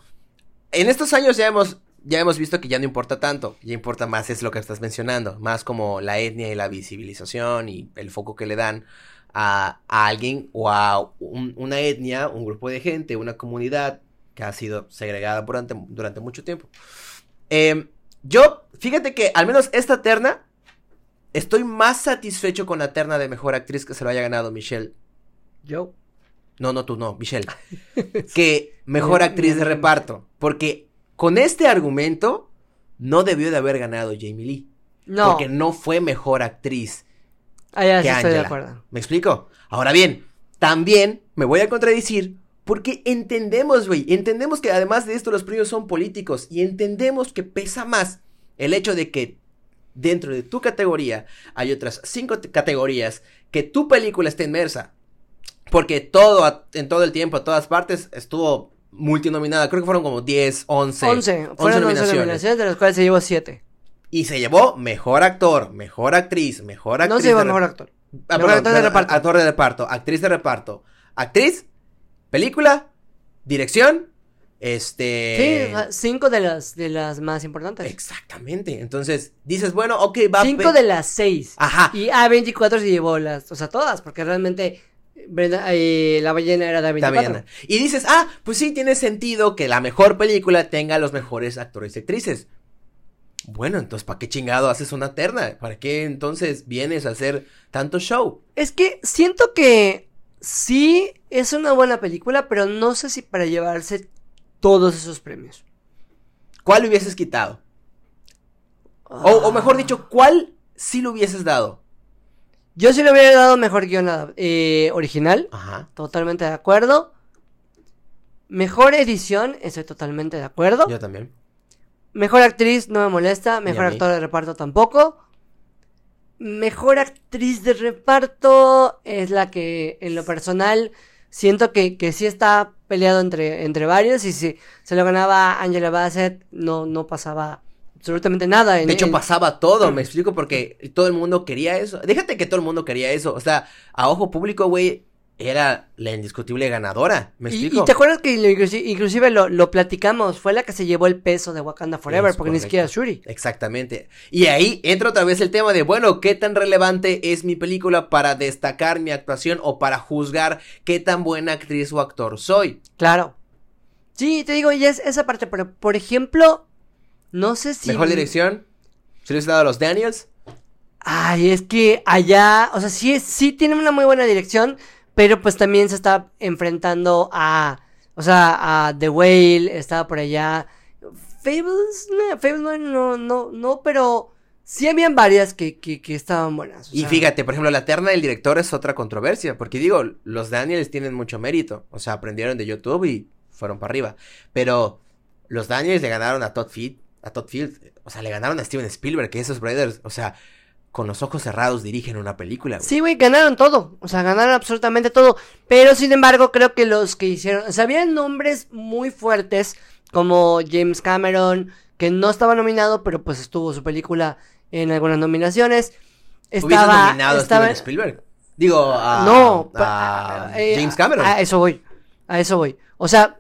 en estos años ya hemos, ya hemos visto que ya no importa tanto. Ya importa más es lo que estás mencionando. Más como la etnia y la visibilización y el foco que le dan a, a alguien o a un- una etnia, un grupo de gente, una comunidad que ha sido segregada durante, durante mucho tiempo. Em, yo, fíjate que al menos esta terna, estoy más satisfecho con la terna de mejor actriz que se lo haya ganado Michelle Yo. no, no, tú no, Michelle. que mejor actriz de reparto. Porque con este argumento no debió de haber ganado Jamie Lee. No. Porque no fue mejor actriz Ah, ya, que sí estoy de acuerdo. ¿Me explico? Ahora bien, también me voy a contradecir porque entendemos, güey, entendemos que además de esto los premios son políticos y entendemos que pesa más el hecho de que dentro de tu categoría hay otras cinco te- categorías que tu película esté inmersa. Porque todo, en todo el tiempo, a todas partes, estuvo multinominada. Creo que fueron como 10, 11. 11. Fueron 11 nominaciones. nominaciones, de las cuales se llevó 7. Y se llevó mejor actor, mejor actriz, mejor actriz. No se llevó de mejor actor. Ah, Mejor perdón, actor de reparto. Actor de reparto, actriz de reparto. Actriz, película, dirección, este... Sí, 5 de las, de las más importantes. Exactamente. Entonces, dices, bueno, ok, va. 5 pe- de las 6. Ajá. Y A24 se llevó las, o sea, todas, porque realmente Brenda- eh, la ballena era de A24. bien. Y dices, ah, pues sí, tiene sentido que la mejor película tenga los mejores actores y actrices. Bueno, entonces, ¿para qué chingado haces una terna? ¿Para qué entonces vienes a hacer tanto show? Es que siento que sí es una buena película, pero no sé si para llevarse todos esos premios. ¿Cuál hubieses quitado? O, o mejor dicho, ¿cuál sí lo hubieses dado? Yo sí le hubiera dado mejor guion eh, original, Ajá. totalmente de acuerdo. Mejor edición, estoy totalmente de acuerdo. Yo también. Mejor actriz, no me molesta. Mejor actor de reparto tampoco. Mejor actriz de reparto es la que, en lo personal, siento que, que sí está peleado entre, entre varios y si se lo ganaba Angela Bassett, no, no pasaba absolutamente nada. En, De hecho, en- pasaba todo, me explico, porque todo el mundo quería eso. Déjate que todo el mundo quería eso. O sea, a ojo público, güey, era la indiscutible ganadora. ¿Me explico? y te acuerdas que lo- inclusive lo, lo platicamos, fue la que se llevó el peso de Wakanda Forever, Es porque ni siquiera Shuri. Exactamente. Y ahí entra otra vez el tema de, bueno, ¿qué tan relevante es mi película para destacar mi actuación o para juzgar qué tan buena actriz o actor soy? Claro. Sí, te digo, y es esa parte, pero por ejemplo, no sé si... Mejor dirección. ¿Se le hubiese dado a los Daniels? Ay, es que allá, o sea, sí, sí tiene una muy buena dirección, pero pues también se está enfrentando a, o sea, a The Whale, estaba por allá. Fables, no, Fables no, no, no, no, pero sí habían varias que, que, que estaban buenas. o Y sea, fíjate, por ejemplo, la terna del director es otra controversia, porque digo, los Daniels tienen mucho mérito, o sea, aprendieron de YouTube y fueron para arriba, pero los Daniels le ganaron a Todd Field, a Todd Field, o sea, le ganaron a Steven Spielberg, que esos brothers, o sea, con los ojos cerrados dirigen una película. güey. Sí, güey, ganaron todo. O sea, ganaron absolutamente todo. Pero sin embargo, creo que los que hicieron. O sea, había nombres muy fuertes. Como James Cameron. Que no estaba nominado. Pero pues estuvo su película en algunas nominaciones. ¿Hubiese Estaba. nominado estaba a Steven Spielberg? Digo, a, no. a pa- eh, James Cameron. A, a eso voy. A eso voy. O sea.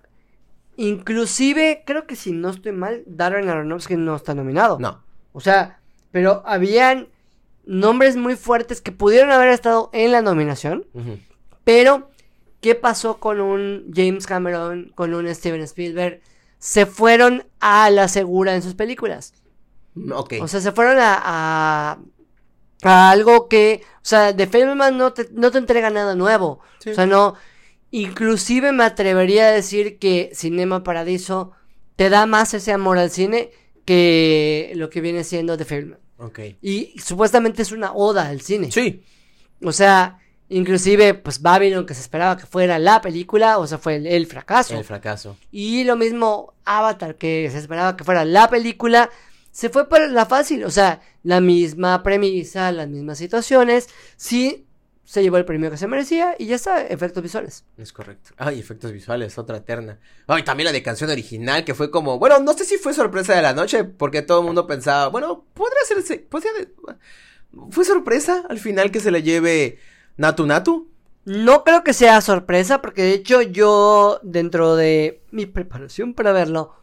Inclusive, creo que si no estoy mal, Darren Aronofsky no está nominado. no. O sea, pero habían nombres muy fuertes que pudieron haber estado en la nominación. Pero, ¿qué pasó con un James Cameron, con un Steven Spielberg? Se fueron a la segura en sus películas. Ok. O sea, se fueron a, a, a algo que, o sea, de Fableman no te, no te entrega nada nuevo. Sí. O sea, no, inclusive me atrevería a decir que Cinema Paradiso te da más ese amor al cine que lo que viene siendo The Fableman. ok. Y supuestamente es una oda al cine. Sí. O sea, inclusive, pues Babylon, que se esperaba que fuera la película, o sea, fue el, el fracaso. El fracaso. Y lo mismo Avatar, que se esperaba que fuera la película, se fue por la fácil. O sea, la misma premisa, las mismas situaciones. Sí, se llevó el premio que se merecía y ya está, efectos visuales. Es correcto. Ay, efectos visuales, otra terna. Ay, también la de canción original, que fue como, bueno, no sé si fue sorpresa de la noche, porque todo el mundo pensaba, bueno, podría ser, podría, fue sorpresa al final que se le lleve Natu Natu. No creo que sea sorpresa, porque de hecho yo, dentro de mi preparación para verlo,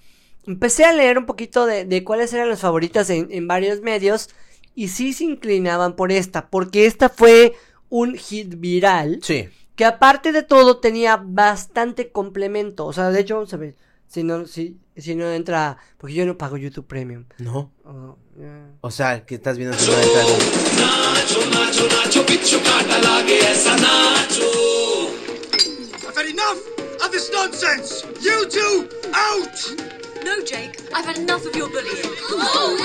empecé a leer un poquito de, de cuáles eran las favoritas en, en varios medios y sí se inclinaban por esta, porque esta fue un hit viral Sí. que aparte de todo tenía bastante complemento. O sea, de hecho, vamos a ver si no, si, si no entra, porque yo no pago YouTube Premium. No. Oh, yeah. O sea, que estás viendo que no entra- I've had enough of this nonsense! You two, out! No, Jake, I've had enough of your bullying. Oh,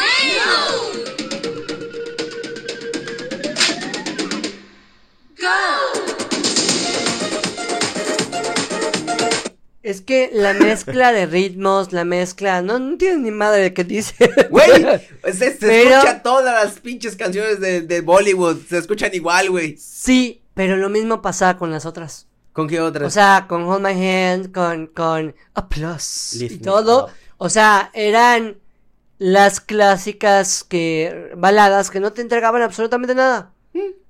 Es que la mezcla de ritmos, la mezcla, no, no tienes ni madre de qué dice. Güey, se, se Pero- escucha todas las pinches canciones de, de Bollywood, se escuchan igual, güey. Sí, pero lo mismo pasaba con las otras. ¿Con qué otras? O sea, con Hold My Hand, con, con A Plus Lift y todo. Up. O sea, eran las clásicas que baladas que no te entregaban absolutamente nada.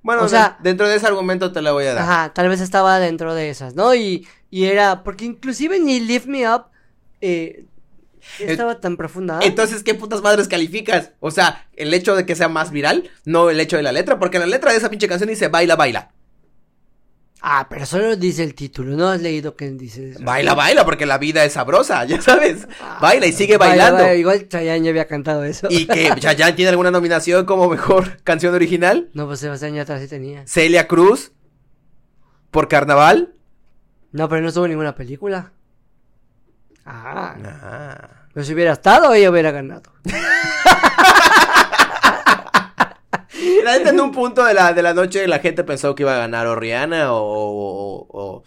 Bueno, o sea- de- dentro de ese argumento te la voy a dar. Ajá, tal vez estaba dentro de esas, ¿no? Y, y era, porque inclusive ni Lift Me Up eh, estaba tan profunda. Entonces, ¿qué putas madres calificas? O sea, el hecho de que sea más viral, no el hecho de la letra, porque la letra de esa pinche canción dice baila, baila. Ah, pero solo dice el título, ¿no has leído que dice eso? Baila, baila, porque la vida es sabrosa, ya sabes. Ah, Baila y sigue baila, bailando. baila, igual Chayanne ya había cantado eso. Y que Chayanne tiene alguna nominación como mejor canción original. No, pues Sebastián Yatra sí tenía. Celia Cruz por Carnaval. No, pero no estuvo en ninguna película. Ah. Ah. Pero si hubiera estado, ella hubiera ganado. La neta, en un punto de la, de la noche la gente pensó que iba a ganar o Rihanna o, o, o-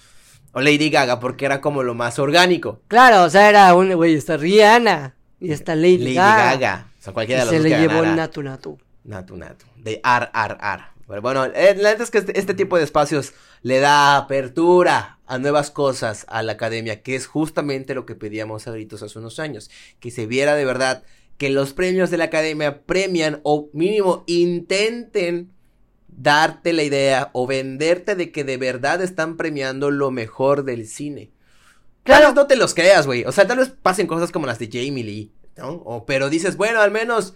o Lady Gaga porque era como lo más orgánico. Claro, o sea, era un, güey, está Rihanna y está Lady, Lady Gaga. Gaga. O sea, Y cualquiera de los se le llevó ganara. el Natu Natu. Natu Natu. De ar, ar, ar. Pero bueno, eh, la neta es que este, este tipo de espacios le da apertura a nuevas cosas a la academia, que es justamente lo que pedíamos a gritos hace unos años, que se viera de verdad que los premios de la academia premian o mínimo intenten darte la idea o venderte de que de verdad están premiando lo mejor del cine. Tal vez no te los creas, güey. O sea, tal vez pasen cosas como las de Jamie Lee, ¿no? O, pero dices, bueno, al menos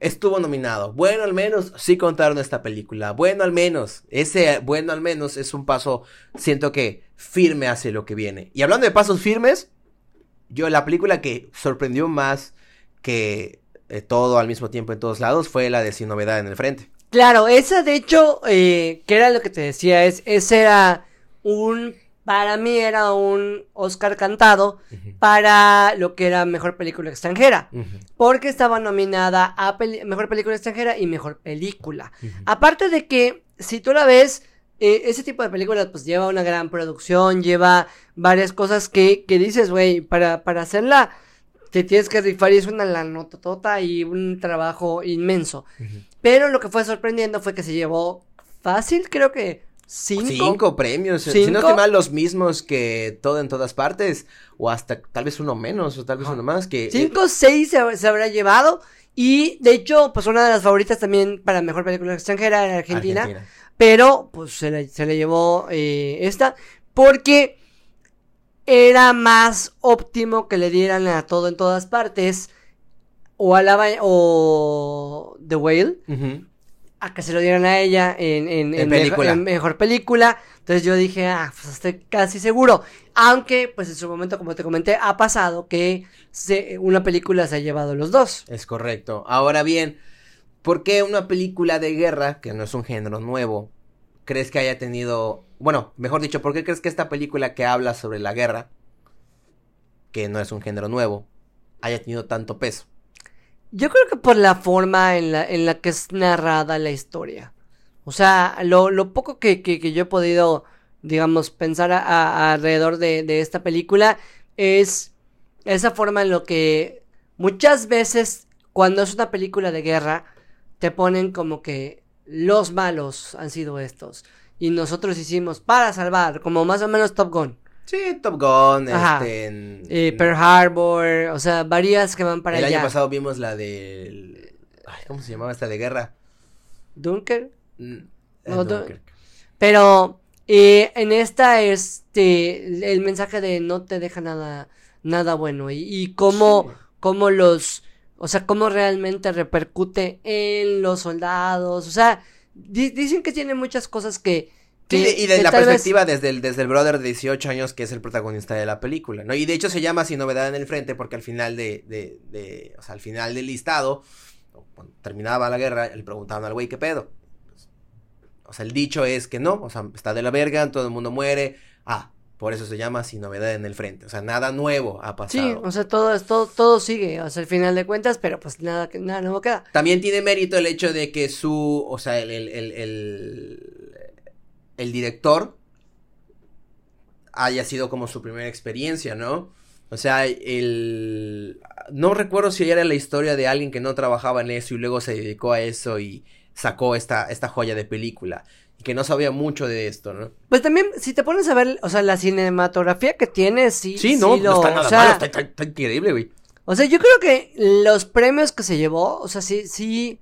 estuvo nominado. Bueno, al menos sí contaron esta película. Bueno, al menos. Ese bueno, al menos es un paso, siento que firme hacia lo que viene. Y hablando de pasos firmes, yo la película que sorprendió más que eh, todo al mismo tiempo en todos lados fue la de Sin Novedad en el Frente. Claro, esa de hecho, eh, que era lo que te decía, es, ese era un, para mí era un Oscar cantado para lo que era Mejor Película Extranjera, porque estaba nominada a Mejor Película Extranjera y Mejor Película. Aparte de que, si tú la ves, eh, ese tipo de películas pues lleva una gran producción, lleva varias cosas que, que dices, güey, para, para hacerla te tienes que rifar y es una la nototota y un trabajo inmenso. Pero lo que fue sorprendiendo fue que se llevó fácil, creo que cinco. Cinco premios. Si no estoy mal, los mismos que todo en todas partes. O hasta tal vez uno menos, o tal vez uno más. que Cinco, seis se, se, habrá llevado. Y de hecho, pues una de las favoritas también para mejor película extranjera era Argentina. Pero, pues se le, se le llevó eh, esta. Porque era más óptimo que le dieran a todo en todas partes o a la o The Whale a que se lo dieran a ella en, en, Mejor, película. Entonces yo dije, ah, pues estoy casi seguro. Aunque, pues en su momento, como te comenté, ha pasado que se, una película se ha llevado los dos. Es correcto. Ahora bien, ¿por qué una película de guerra, que no es un género nuevo, crees que haya tenido bueno, mejor dicho, ¿por qué crees que esta película que habla sobre la guerra, que no es un género nuevo, haya tenido tanto peso? Yo creo que por la forma en la, en la que es narrada la historia. O sea, lo, lo poco que, que, yo he podido, digamos, pensar alrededor de, de esta película es esa forma en lo que muchas veces cuando es una película de guerra te ponen como que los malos han sido estos y nosotros hicimos para salvar, como más o menos Top Gun. Sí, Top Gun, este, Pearl Harbor, o sea, varias que van para allá. El año pasado vimos la de, ¿cómo se llamaba esta de guerra? Dunker. Mm, Dunker. Pero eh, en esta, este, el mensaje de no te deja nada, nada bueno y, y cómo, cómo los, o sea, cómo realmente repercute en los soldados, o sea, dicen que tiene muchas cosas que... sí, y de la perspectiva desde, el, desde el brother de 18 años que es el protagonista de la película, ¿no? Y de hecho se llama Sin Novedad en el Frente porque al final de, de, de o sea, al final del listado, cuando terminaba la guerra, le preguntaban al güey, ¿qué pedo? O sea, el dicho es que no, o sea, está de la verga, todo el mundo muere, ah, por eso se llama sin novedad en el frente. O sea, nada nuevo ha pasado. Sí, o sea, todo, todo, todo sigue hasta el final de cuentas, pero pues nada, nada nuevo queda. También tiene mérito el hecho de que su, o sea, el, el, el, el, director haya sido como su primera experiencia, ¿no? O sea, el... No recuerdo si era la historia de alguien que no trabajaba en eso y luego se dedicó a eso y sacó esta, esta joya de película que no sabía mucho de esto, ¿no? Pues también, si te pones a ver, o sea, la cinematografía que tiene, sí. Sí, no, no está nada malo, está, increíble, güey. O sea, yo creo que los premios que se llevó, o sea, sí, sí,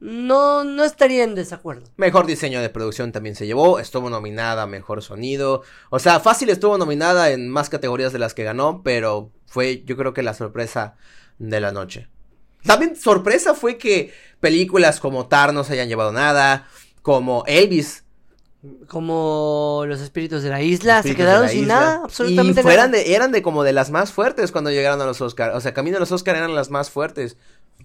no, no estaría en desacuerdo. Mejor diseño de producción también se llevó, estuvo nominada Mejor Sonido, o sea, fácil estuvo nominada en más categorías de las que ganó, pero fue yo creo que la sorpresa de la noche. También sorpresa fue que películas como Tar no se hayan llevado nada, como Elvis como los espíritus de la isla, se quedaron sin nada, absolutamente y fueran De, eran de como de las más fuertes cuando llegaron a los Oscars. O sea, camino a los Oscars eran las más fuertes.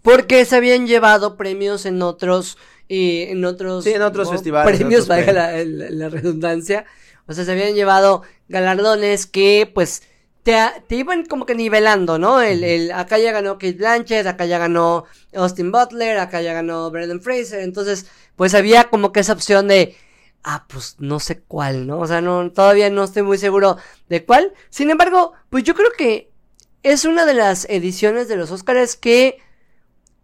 Porque se habían llevado premios en otros, y en otros, sí, en otros festivales. Premios, valga la, redundancia. O sea, se habían llevado galardones que, pues, te, te iban como que nivelando, ¿no? El, el, acá ya ganó Kate Blanchett, acá ya ganó Austin Butler, acá ya ganó Brendan Fraser. Entonces, pues había como que esa opción de, ah, pues no sé cuál, ¿no? O sea, no, todavía no estoy muy seguro de cuál. Sin embargo, pues yo creo que es una de las ediciones de los Oscars que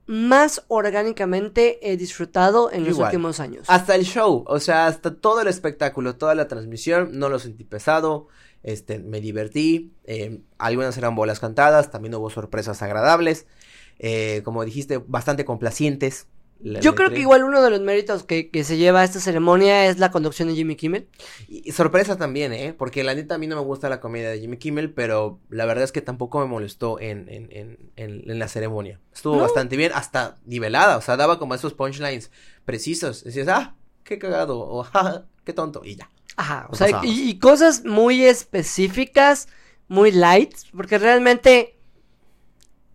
más orgánicamente he disfrutado en los últimos años. Hasta el show, o sea, hasta todo el espectáculo, toda la transmisión, no lo sentí pesado, este, me divertí, eh, algunas eran bolas cantadas, también hubo sorpresas agradables, eh, como dijiste, bastante complacientes. La- Yo creo que igual uno de los méritos que, que se lleva a esta ceremonia es la conducción de Jimmy Kimmel. Y, sorpresa también, ¿eh? Porque la neta a mí no me gusta la comedia de Jimmy Kimmel, pero la verdad es que tampoco me molestó en, en, en, en, en la ceremonia. Estuvo ¿No? bastante bien, hasta nivelada, o sea, daba como esos punchlines precisos. Decías, ah, qué cagado, o ah, qué tonto, y ya. Ajá, o sea, y, y cosas muy específicas, muy light, porque realmente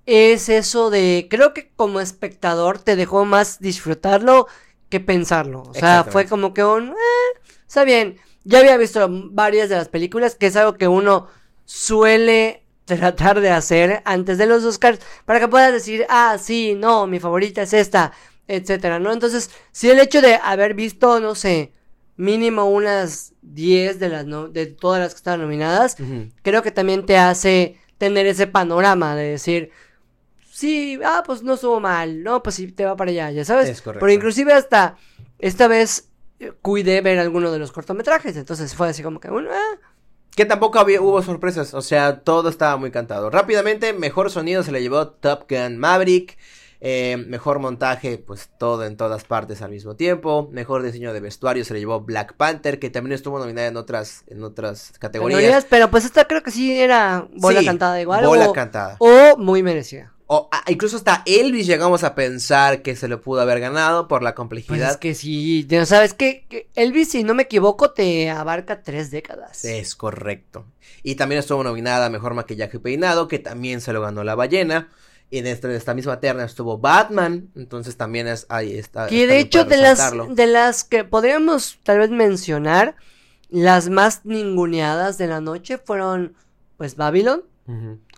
es eso de, creo que como espectador te dejó más disfrutarlo que pensarlo. O sea, fue como que un, eh, está bien. Ya había visto varias de las películas, que es algo que uno suele tratar de hacer antes de los Oscars, para que puedas decir, ah, sí, no, mi favorita es esta, etcétera, ¿no? Entonces, si el hecho de haber visto, no sé, mínimo unas 10 de las no- de todas las que estaban nominadas, creo que también te hace tener ese panorama de decir, sí, ah, pues no estuvo mal, no, pues sí, te va para allá, ya sabes. Es correcto. Pero inclusive hasta esta vez eh, cuidé ver alguno de los cortometrajes, entonces fue así como que, bueno, ah, Que tampoco había, hubo sorpresas, o sea, todo estaba muy cantado. Rápidamente, mejor sonido se le llevó Top Gun Maverick. Eh, mejor montaje, pues todo en todas partes al mismo tiempo. Mejor diseño de vestuario se le llevó Black Panther, que también estuvo nominada en otras, en otras categorías. pero pues esta creo que sí era bola Sí, cantada igual. Bola o, cantada. o muy merecida. O, ah, incluso hasta Elvis llegamos a pensar que se lo pudo haber ganado por la Pues complejidad. es que sí, ya sabes que, que Elvis, si no me equivoco, te abarca tres décadas. Es correcto. Y también estuvo nominada a Mejor Maquillaje y Peinado, que también se lo ganó la ballena. Y en esta, esta misma terna estuvo Batman, entonces también es, ahí está. Que está de hecho de las, de las que podríamos tal vez mencionar, las más ninguneadas de la noche fueron pues Babylon.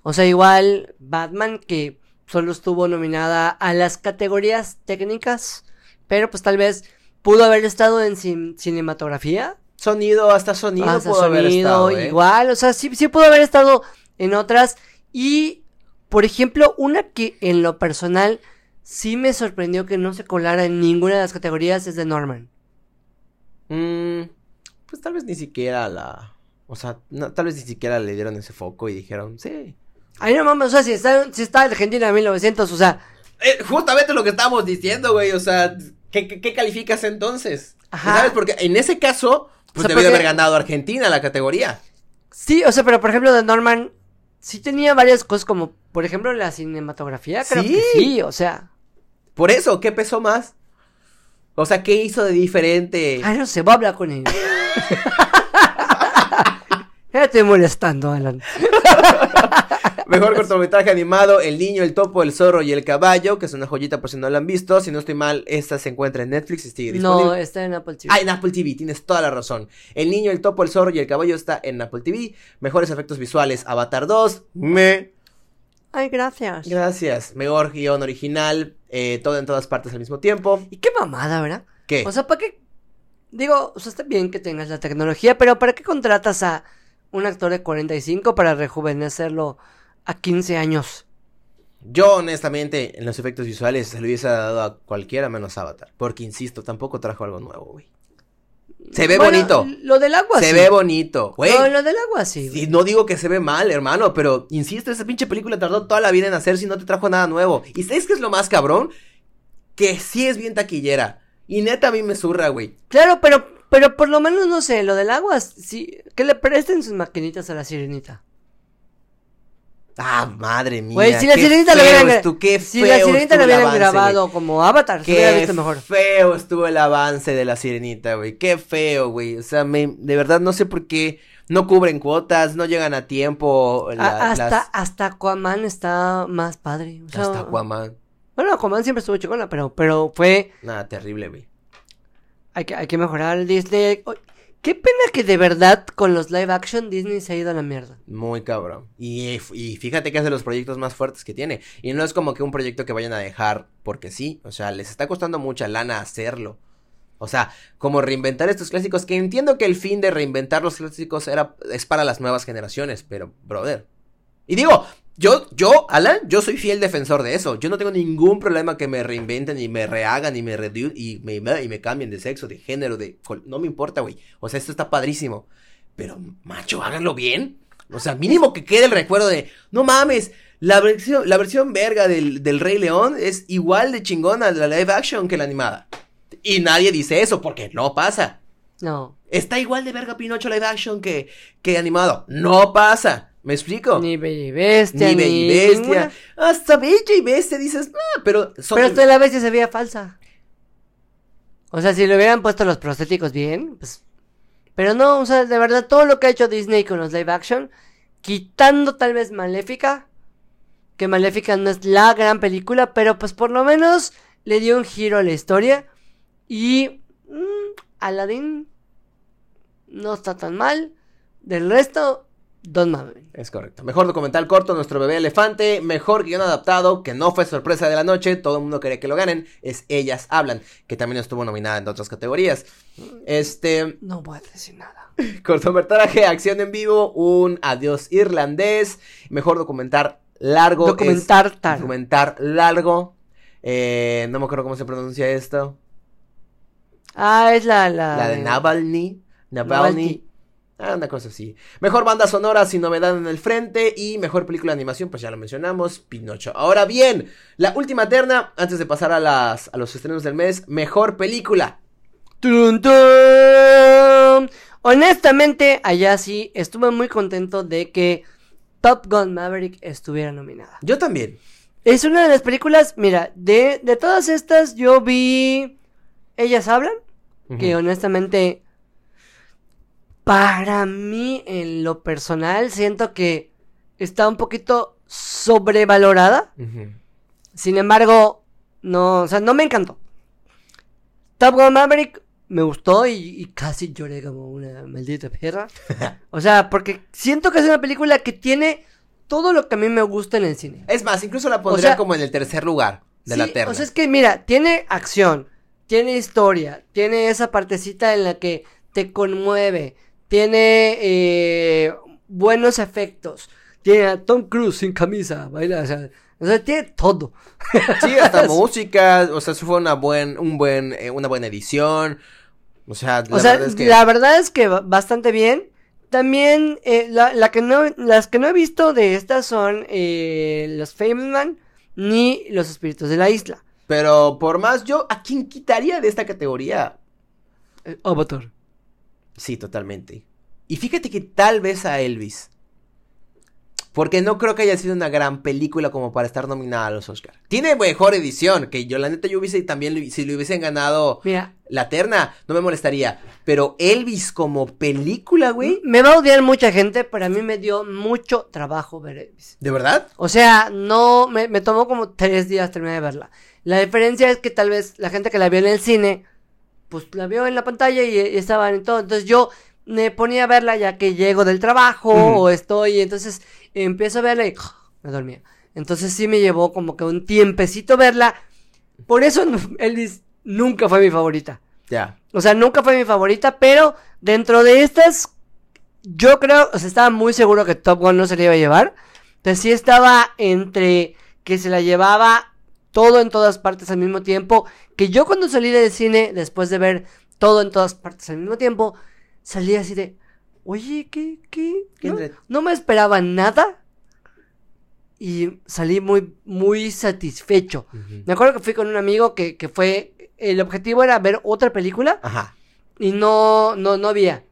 O sea, igual Batman que solo estuvo nominada a las categorías técnicas, pero pues tal vez pudo haber estado en cin- cinematografía, Sonido, hasta sonido hasta pudo haber sonido, estado, ¿eh? igual, o sea, sí, sí pudo haber estado en otras y por ejemplo, una que en lo personal sí me sorprendió que no se colara en ninguna de las categorías es de Norman. Mm, pues tal vez ni siquiera la... O sea, no, tal vez ni siquiera le dieron ese foco y dijeron, sí. Ay, no mames, o sea, si está, si está Argentina en 1900, o sea, Eh, justamente lo que estábamos diciendo, güey, o sea, ¿qué, qué, qué calificas entonces? Ajá. ¿Sabes? Porque en ese caso, pues O sea, debió de haber ganado Argentina la categoría. sí, o sea, pero por ejemplo de Norman sí tenía varias cosas como, por ejemplo, la cinematografía, creo Sí. que sí, o sea, Por eso, ¿qué pesó más? O sea, ¿qué hizo de diferente? ay, no sé, voy a hablar con él. ya estoy molestando, Alan. Mejor cortometraje animado, El Niño, El Topo, El Zorro y El Caballo, que es una joyita por si no la han visto. Si no estoy mal, esta se encuentra en Netflix y sigue No, disponible. está en Apple TV. Ah, en Apple TV, tienes toda la razón. El Niño, El Topo, El Zorro y El Caballo está en Apple TV. Mejores efectos visuales, Avatar 2, me... Ay, gracias. Gracias. Mejor guion original, eh, todo en todas partes al mismo tiempo. Y qué mamada, ¿verdad? ¿Qué? O sea, ¿para qué? Digo, o sea, está bien que tengas la tecnología, pero ¿para qué contratas a un actor de 45 para rejuvenecerlo a 15 años? Yo, honestamente, en los efectos visuales se lo hubiese dado a cualquiera menos Avatar. Porque, insisto, tampoco trajo algo nuevo, güey. Se ve Bueno, bonito. Lo del agua Se sí. ve bonito, güey. No, lo del agua sí. Y no digo que se ve mal, hermano, pero insisto, esa pinche película tardó toda la vida en hacer si no te trajo nada nuevo. ¿Y sabes qué es lo más cabrón? Que sí es bien taquillera. Y neta a mí me zurra, güey. Claro, pero, pero por lo menos, no sé, lo del agua, sí, que le presten sus maquinitas a la sirenita. Ah, madre mía. Güey, si la sirenita lo hubieran, qué si la sirenita lo hubieran grabado güey. como Avatar, se hubiera Qué visto mejor. feo estuvo el avance de la sirenita, güey. Qué feo, güey. O sea, me, de verdad no sé por qué no cubren cuotas, no llegan a tiempo. la- A- hasta, las- hasta Aquaman está más padre. o sea, hasta Aquaman. Bueno, Aquaman siempre estuvo chingona, pero, pero fue. Nada, terrible, güey. Hay que, hay que mejorar el Disney. Qué pena que de verdad con los live action Disney se ha ido a la mierda. Muy cabrón. Y, y fíjate que es de los proyectos más fuertes que tiene. Y no es como que un proyecto que vayan a dejar porque sí. O sea, les está costando mucha lana hacerlo. O sea, como reinventar estos clásicos, que entiendo que el fin de reinventar los clásicos era, es para las nuevas generaciones, pero, brother. Y digo, Yo, yo, Alan, yo soy fiel defensor de eso. Yo no tengo ningún problema que me reinventen y me rehagan y me redu y me, y me cambien de sexo, de género, de... No me importa, güey. O sea, esto está padrísimo. Pero, macho, háganlo bien. O sea, mínimo que quede el recuerdo de... No mames, la versión, la versión verga del, del Rey León es igual de chingona la live action que la animada. Y nadie dice eso porque no pasa. No. Está igual de verga Pinocho live action que, que animado. No pasa. ¿Me explico? Ni Bella y Bestia. Ni Bella y Bestia. ninguna. Hasta Bella y Bestia dices, ah, pero son... Pero hasta la bestia se veía falsa. O sea, si le hubieran puesto los prostéticos bien, pues. Pero no, o sea, de verdad, todo lo que ha hecho Disney con los live action, quitando tal vez Maléfica, que Maléfica no es la gran película, pero pues por lo menos le dio un giro a la historia. Y. mm, Aladdin no está tan mal. Del resto, Don Maverick. Es correcto. Mejor documental corto, Nuestro bebé elefante. Mejor guion adaptado, que no fue sorpresa de la noche. Todo el mundo quería que lo ganen. Es Ellas Hablan, que también estuvo nominada en otras categorías. Este, No voy a decir nada. cortometraje, acción en vivo, un adiós irlandés. Mejor documental largo. es- Documentar tal. documental largo. Eh, no me acuerdo cómo se pronuncia esto. Ah, es la. La, La de Navalny. Navalny. Navalny. Ah, una cosa así. Mejor banda sonora sin novedad en el frente. Y mejor película de animación, pues ya lo mencionamos, Pinocho. Ahora bien, la última terna, antes de pasar a, las, a los estrenos del mes. Mejor película. Tun, tun. Honestamente, allá sí estuve muy contento de que Top Gun Maverick estuviera nominada. Yo también. Es una de las películas, mira, de, de todas estas yo vi Ellas Hablan, que honestamente, para mí en lo personal, siento que está un poquito sobrevalorada. Sin embargo, no, o sea, no me encantó. Top Gun Maverick me gustó y, y casi lloré como una maldita perra. O sea, porque siento que es una película que tiene todo lo que a mí me gusta en el cine. Es más, incluso la pondría sea- como en el tercer lugar de la terna. O sea, es que mira, tiene acción, tiene historia, tiene esa partecita en la que te conmueve, tiene eh, buenos efectos, tiene a Tom Cruise sin camisa, baila, o sea, o sea, tiene todo. Sí, hasta música, o sea, eso fue una buen, un buen, eh, una buena edición. O sea, la o sea, verdad es que la verdad es que ba- bastante bien. También eh, la, la que no, las que no he visto de estas son eh, los Fableman ni los Espíritus de la Isla. Pero por más, yo, ¿a quién quitaría de esta categoría? Avatar. Sí, totalmente. Y fíjate que tal vez a Elvis. Porque no creo que haya sido una gran película como para estar nominada a los Oscar. Tiene mejor edición, que yo la neta yo hubiese también, si le hubiesen ganado Mira, la terna, no me molestaría. Pero Elvis como película, güey. me va a odiar mucha gente, pero a mí me dio mucho trabajo ver Elvis. ¿De verdad? O sea, no, me, me tomó como tres días terminar de verla. La diferencia es que tal vez la gente que la vio en el cine, pues la vio en la pantalla y, y estaban en todo. Entonces yo me ponía a verla ya que llego del trabajo o estoy, entonces empiezo a verla y me dormía. Entonces sí me llevó como que un tiempecito verla. Por eso Elvis nunca fue mi favorita. Ya. O sea, nunca fue mi favorita, pero dentro de estas, yo creo, o sea, estaba muy seguro que Top Gun no se la iba a llevar. Entonces sí estaba entre que se la llevaba todo en todas partes al mismo tiempo. Que yo cuando salí del cine, después de ver todo en todas partes al mismo tiempo, salí así de, oye, ¿qué? ¿Qué? Qué ¿No, no me esperaba nada. Y salí muy, muy satisfecho. Me acuerdo que fui con un amigo que, que fue, el objetivo era ver otra película Ajá. y no, no, no había.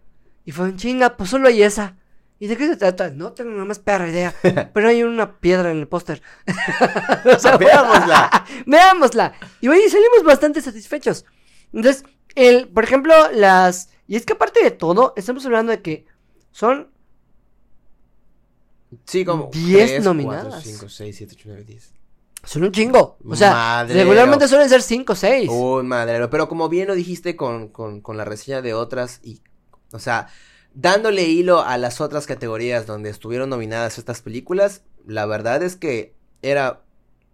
Y fue un chinga, pues solo hay esa. ¿Y de qué se trata? No tengo la más perra idea. Pero hay una piedra en el póster. O sea, Veámosla. Veámosla. Y oye, salimos bastante satisfechos. Entonces, el, por ejemplo, las. Y es que aparte de todo, estamos hablando de que son. Sí, como 10 3, nominadas. 4, 5, 6, 7, 8, 9, 10. Son un chingo. O sea, Madrero. regularmente suelen ser 5 o 6. Uy, madrero. Pero como bien lo dijiste con, con, con la reseña de otras y, o sea, dándole hilo a las otras categorías donde estuvieron nominadas estas películas, la verdad es que era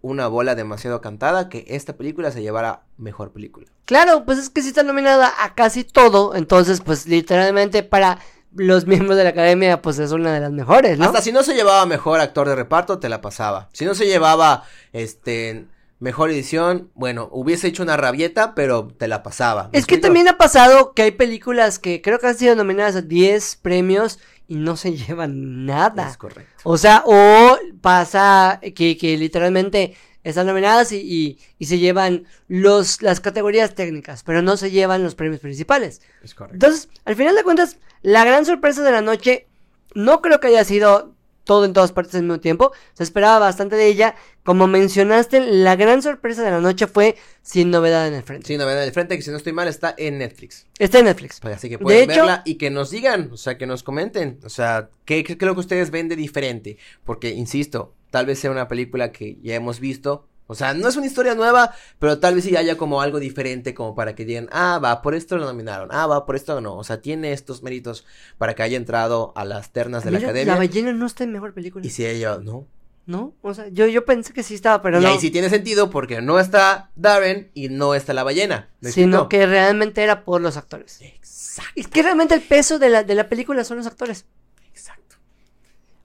una bola demasiado cantada que esta película se llevara mejor película. Claro, pues es que si está nominada a casi todo, entonces pues literalmente para los miembros de la academia, pues es una de las mejores, ¿no? Hasta si no se llevaba mejor actor de reparto, te la pasaba. Si no se llevaba, este, mejor edición, bueno, hubiese hecho una rabieta, pero te la pasaba. ¿Me Es que también ha pasado que hay películas que creo que han sido nominadas a 10 premios y no se llevan nada. Es correcto. O sea, o pasa que, que literalmente están nominadas y, y- y se llevan los, las categorías técnicas, pero no se llevan los premios principales. Es correcto. Entonces, al final de cuentas, la gran sorpresa de la noche no creo que haya sido todo en todas partes al mismo tiempo. Se esperaba bastante de ella. Como mencionaste, la gran sorpresa de la noche fue Sin Novedad en el Frente. Sí, novedad del frente, que si no estoy mal, está en Netflix. Está en Netflix. Pues así que De pueden hecho- verla y que nos digan, o sea, que nos comenten, o sea, ¿qué, qué, qué es lo que ustedes ven de diferente? Porque, insisto, tal vez sea una película que ya hemos visto, o sea, no es una historia nueva, pero tal vez sí haya como algo diferente como para que digan, ah, va, por esto lo nominaron, ah, va, por esto no, o sea, tiene estos méritos para que haya entrado a las ternas de la academia. La ballena no está en mejor película. Y si ella, no. ¿No? O sea, yo, yo pensé que sí estaba, pero y no. ahí sí tiene sentido porque no está Darren y no está la ballena. ¿me Sino explico? que realmente era por los actores. Exacto, Es que realmente el peso de la, de la película son los actores. exacto.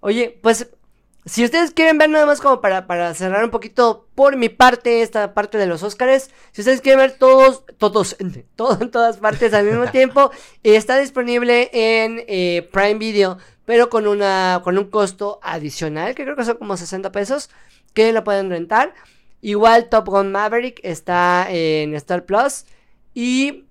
Oye, pues, si ustedes quieren ver nada más como para, para cerrar un poquito por mi parte, esta parte de los Óscares, si ustedes quieren ver todos, todos, todo en todas partes al mismo tiempo, está disponible en eh, Prime Video, pero con una, con un costo adicional, que creo que son como 60 pesos, que lo pueden rentar. Igual Top Gun Maverick está en Star Plus. Y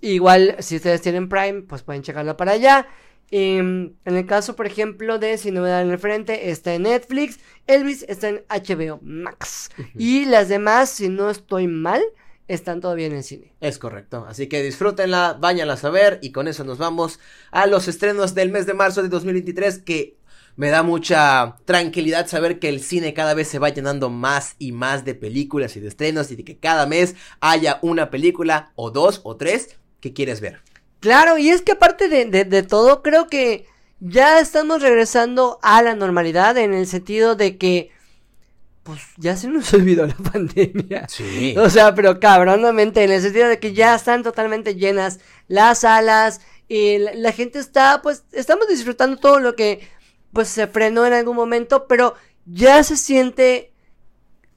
igual, si ustedes tienen Prime, pues pueden checarlo para allá. Em, en el caso, por ejemplo, de Sin Novedad en el Frente, está en Netflix. Elvis está en HBO Max. Y las demás, si no estoy mal, están todavía en el cine. Es correcto, así que disfrútenla, váyanlas a ver y con eso nos vamos a los estrenos del mes de marzo de 2023 que me da mucha tranquilidad saber que el cine cada vez se va llenando más y más de películas y de estrenos y de que cada mes haya una película o dos o tres que quieres ver. Claro, y es que aparte de, de- de todo, creo que ya estamos regresando a la normalidad en el sentido de que, pues ya se nos olvidó la pandemia. Sí. O sea, pero cabronamente, en el sentido de que ya están totalmente llenas las salas y la, la gente está, pues, estamos disfrutando todo lo que, pues, se frenó en algún momento, pero ya se siente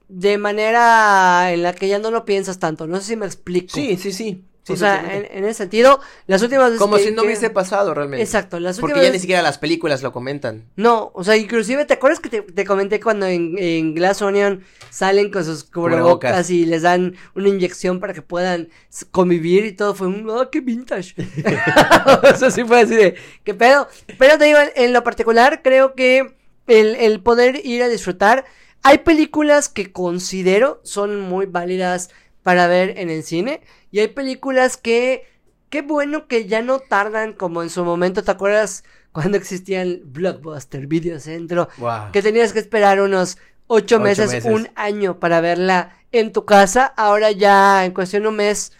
de manera en la que ya no lo piensas tanto. No sé si me explico. Sí, sí, sí. Sí, o sea, en, en ese sentido, las últimas veces Como que- si no que- hubiese pasado realmente. Exacto, las Porque últimas ya ni siquiera las películas lo comentan. No, o sea, inclusive, ¿te acuerdas que te, te comenté cuando en, en Glass Onion salen con sus cubrebocas y les dan una inyección para que puedan convivir y todo? Fue un, oh, qué vintage. Eso sí fue así de, qué pedo. Pero te digo, en, en lo particular, creo que el, el poder ir a disfrutar. Hay películas que considero son muy válidas para ver en el cine. Y hay películas que, qué bueno que ya no tardan como en su momento. ¿Te acuerdas cuando existían Blockbuster, Videocentro? Wow. Que tenías que esperar unos ocho, Ocho meses, meses. un año para verla en tu casa. Ahora ya en cuestión de un mes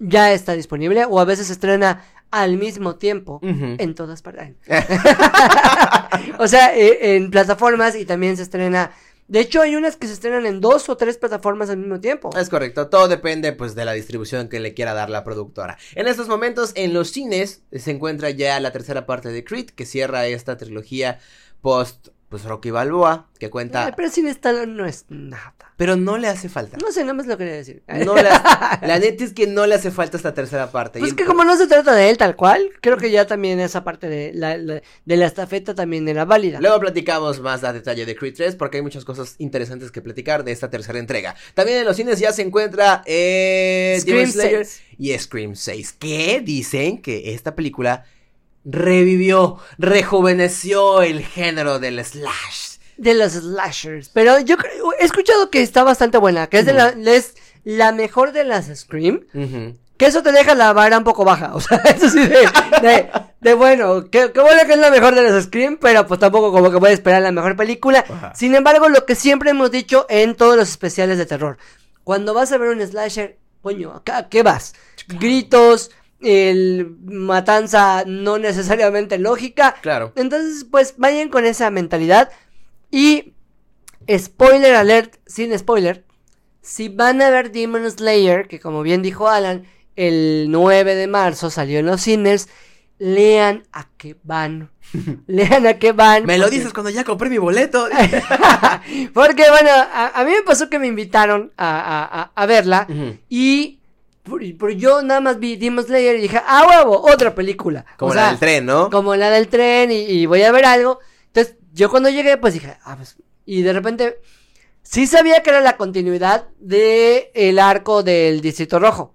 ya está disponible. O a veces se estrena al mismo tiempo en todas partes. o sea, eh, en plataformas y también se estrena. De hecho, hay unas que se estrenan en dos o tres plataformas al mismo tiempo. Es correcto, todo depende pues de la distribución que le quiera dar la productora. En estos momentos en los cines se encuentra ya la tercera parte de Creed que cierra esta trilogía post pues Rocky Balboa que Ay, cuenta, pero sin Stallone no es nada. pero no le hace falta. No sé, nada más lo quería decir. No le hace- la neta es que no le hace falta esta tercera parte. Pues Y que como no se trata de él tal cual, creo que ya también esa parte de la, la- de la estafeta también era válida. Luego platicamos más a detalle de Creed 3 porque hay muchas cosas interesantes que platicar de esta tercera entrega. También en los cines ya se encuentra eh, Scream Slayer 6. y Scream 6 que dicen que esta película revivió, rejuveneció el género del slash. De los slashers. Pero yo creo, he escuchado que está bastante buena, que es, de la, es la mejor de las Scream. Que eso te deja la vara un poco baja. O sea, eso sí de, de, de bueno, que, que bueno que es la mejor de las Scream, pero pues tampoco como que voy a esperar la mejor película. Ajá. Sin embargo, lo que siempre hemos dicho en todos los especiales de terror. Cuando vas a ver un slasher, coño, ¿acá qué vas? Gritos, el matanza no necesariamente lógica. Claro. Entonces, pues vayan con esa mentalidad. Y spoiler alert, sin spoiler. Si van a ver Demon Slayer, que como bien dijo Alan, el 9 de marzo salió en los cines. lean a qué van. lean a qué van. Me lo dices cuando ya compré mi boleto. Porque, bueno, a, a mí me pasó que me invitaron a, a- verla y por yo nada más vi Demon Slayer y dije, ah, huevo, otra película. Como O la sea, del tren, ¿no? Como la del tren y, y voy a ver algo. Entonces, yo cuando llegué, pues dije, ah, pues, y de repente, sí sabía que era la continuidad de el arco del Distrito Rojo.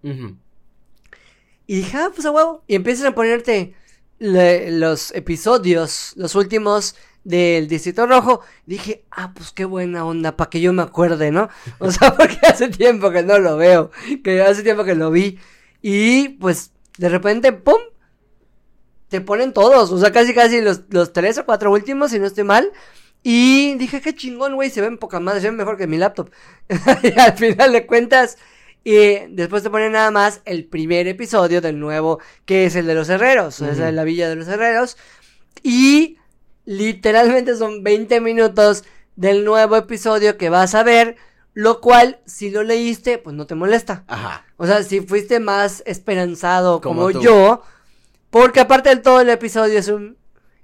Y dije, ah, pues a huevo. Y empiezan a ponerte le- los episodios, los últimos del Distrito Rojo. Dije, ah, pues qué buena onda, para que yo me acuerde, ¿no? O sea, porque hace tiempo que no lo veo, que hace tiempo que lo vi. Y pues, de repente, ¡pum! Te ponen todos, o sea, casi casi los, los tres o cuatro últimos, si no estoy mal. Y dije, qué chingón, güey, se ven poca madre, se ven mejor que mi laptop. y al final de cuentas, y después te ponen nada más el primer episodio del nuevo, que es el de los herreros, o sea, la villa de los herreros. Y literalmente son 20 minutos del nuevo episodio que vas a ver, lo cual, si lo leíste, pues no te molesta. Ajá. O sea, si fuiste más esperanzado como, yo, porque aparte de todo el episodio es un...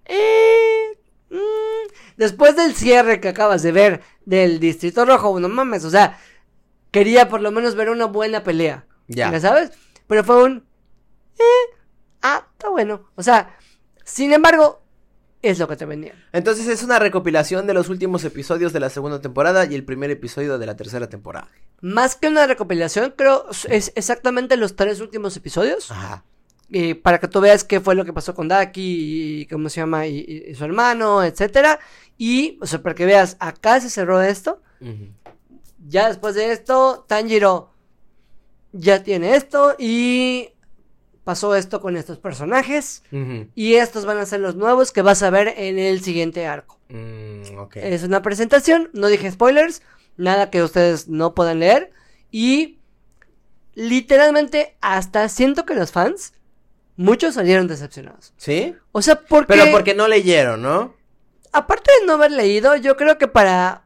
eh, mm, después del cierre que acabas de ver del Distrito Rojo, no mames, o sea, quería por lo menos ver una buena pelea. Ya. sabes? Pero fue un... eh, ah, está bueno. O sea, sin embargo, es lo que te vendían. Entonces es una recopilación de los últimos episodios de la segunda temporada y el primer episodio de la tercera temporada. Más que una recopilación, creo es exactamente los tres últimos episodios. Ajá. eh, para que tú veas qué fue lo que pasó con Daki y cómo se llama y, su hermano, etcétera. Y, o sea, para que veas, acá se cerró esto. Ya después de esto, Tanjiro ya tiene esto y pasó esto con estos personajes. Y estos van a ser los nuevos que vas a ver en el siguiente arco. Mm. Es una presentación, no dije spoilers, nada que ustedes no puedan leer. Y literalmente hasta siento que los fans, muchos salieron decepcionados. ¿Sí? O sea, porque... Pero porque no leyeron, ¿no? Aparte de no haber leído, yo creo que para...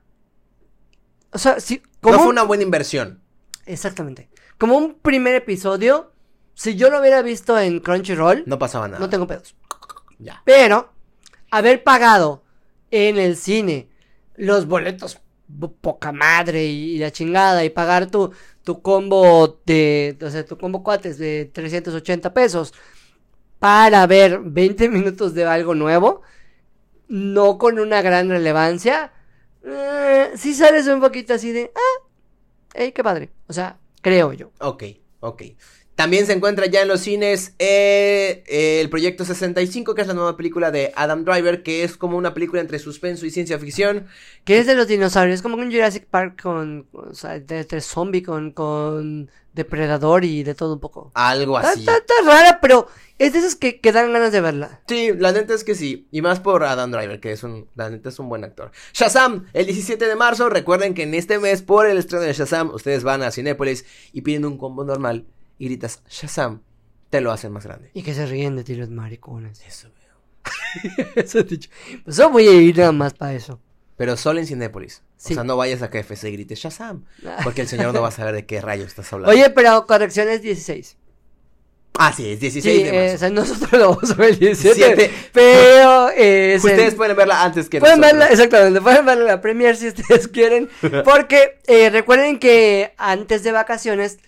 O sea, si... Como No fue un- una buena inversión. Exactamente. Como un primer episodio, si yo lo hubiera visto en Crunchyroll, No pasaba nada. no tengo pedos. Ya. Pero haber pagado en el cine los boletos po- poca madre y, y la chingada y pagar tu, tu combo de, o sea, tu combo cuates de 380 pesos para ver 20 minutos de algo nuevo, no con una gran relevancia, eh, sí sales un poquito así de, ah, ey, qué padre. O sea, creo yo. Ok, ok. También se encuentra ya en los cines eh, eh, el Proyecto 65, que es la nueva película de Adam Driver, que es como una película entre suspenso y ciencia ficción. Que es de los dinosaurios, como un Jurassic Park con, o sea, de, de zombie, con, con depredador y de todo un poco. Algo Está, así. está- está rara, pero es de esas que, que dan ganas de verla. Sí, la neta es que sí. Y más por Adam Driver, que es un, la neta es un buen actor. Shazam, el 17 de marzo. Recuerden que en este mes, por el estreno de Shazam, ustedes van a Cinépolis y piden un combo normal y gritas Shazam. Te lo hacen más grande. Y que se ríen de ti los maricones. Eso veo. eso he dicho. Pues yo voy a ir nada más para eso. Pero solo en Cinépolis. Sí. O sea, no vayas a KFC y grites Shazam. Porque el señor no va a saber de qué rayos estás hablando. Oye, pero corrección es 16. Ah, sí, es 16 Sí, de eh, marzo. o sea, nosotros lo vamos a ver el 17. Siete. Pero eh, es Ustedes pueden verla antes que Pueden nosotros. verla, exactamente, pueden verla la premier si ustedes quieren. Porque eh, recuerden que antes de vacaciones,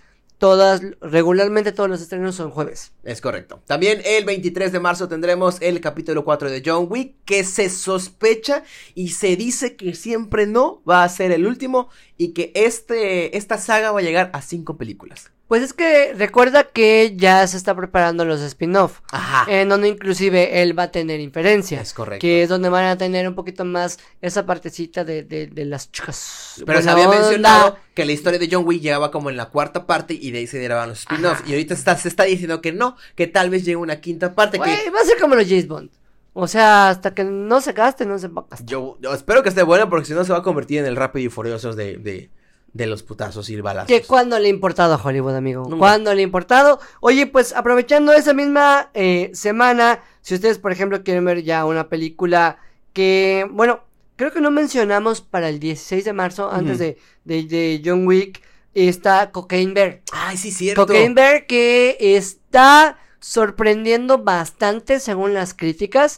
todas, regularmente todos los estrenos son jueves. Es correcto. También el 23 de marzo tendremos el capítulo 4 de John Wick, que se sospecha y se dice que siempre no va a ser el último y que este, esta saga va a llegar a cinco películas. Pues es que recuerda que ya se está preparando los spin-off. Ajá. En donde inclusive él va a tener inferencias. Es correcto. Que es donde van a tener un poquito más esa partecita de, de, de las chicas. Pero se había onda. mencionado que la historia de John Wick llegaba como en la cuarta parte y de ahí se derivaban los spin-offs. Ajá. Y ahorita está, se está diciendo que no, que tal vez llegue una quinta parte. que Güey, va a ser como los James Bond. O sea, hasta que no se gaste, no se va a gastar. yo, yo espero que esté buena porque si no se va a convertir en el rápido y furiosos de, de, de los putazos y balazos. Que cuando le ha importado a Hollywood, amigo. Nunca. Cuando le ha importado. Oye, pues aprovechando esa misma eh, semana, si ustedes, por ejemplo, quieren ver ya una película que, bueno, creo que no mencionamos para el 16 de marzo, antes de, de, de John Wick, está Cocaine Bear. Ay, sí, cierto. Cocaine Bear que está sorprendiendo bastante según las críticas.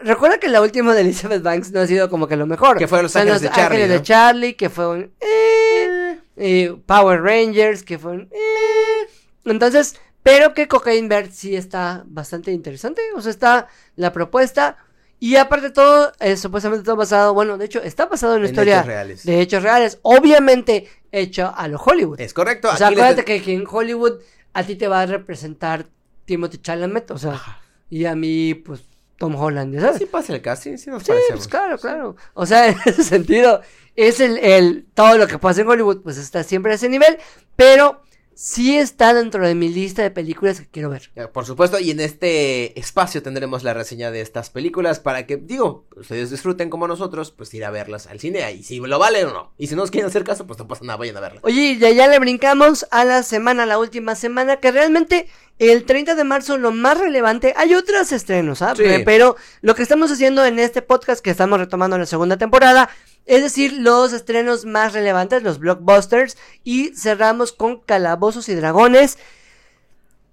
Recuerda que la última de Elizabeth Banks no ha sido como que lo mejor. Que fue Los Ángeles de Charlie, Ángeles ¿no? de Charlie, que fue un... eh, eh, Power Rangers, que fue un... eh. Entonces, pero que Cocaine Bear sí está bastante interesante. O sea, está la propuesta. Y aparte de todo, es supuestamente todo basado, bueno, de hecho, está basado en una En historia hechos reales. de hechos reales. Obviamente hecho a lo Hollywood. Es correcto. o sea, les- acuérdate que, que en Hollywood a ti te va a representar Timothy Chalamet, o sea, y a mí, pues, Tom Holland, ¿ya sabes? Sí pasa el casting, sí nos Sí, pues claro, claro. O sea, en ese sentido, es el, el, todo lo que pasa en Hollywood, pues está siempre a ese nivel, pero sí está dentro de mi lista de películas que quiero ver. Por supuesto, y en este espacio tendremos la reseña de estas películas para que, digo, ustedes disfruten como nosotros, pues ir a verlas al cine, y si lo vale o no. Y si no nos quieren hacer caso, pues no pasa nada, vayan a verlas. Oye, y ya, ya le brincamos a la semana, la última semana, que realmente el 30 de marzo lo más relevante, hay otros estrenos, ¿ah? Sí. Pe- Pero lo que estamos haciendo en este podcast, que estamos retomando en la segunda temporada, es decir, los estrenos más relevantes, los blockbusters, y cerramos con Calabozos y Dragones,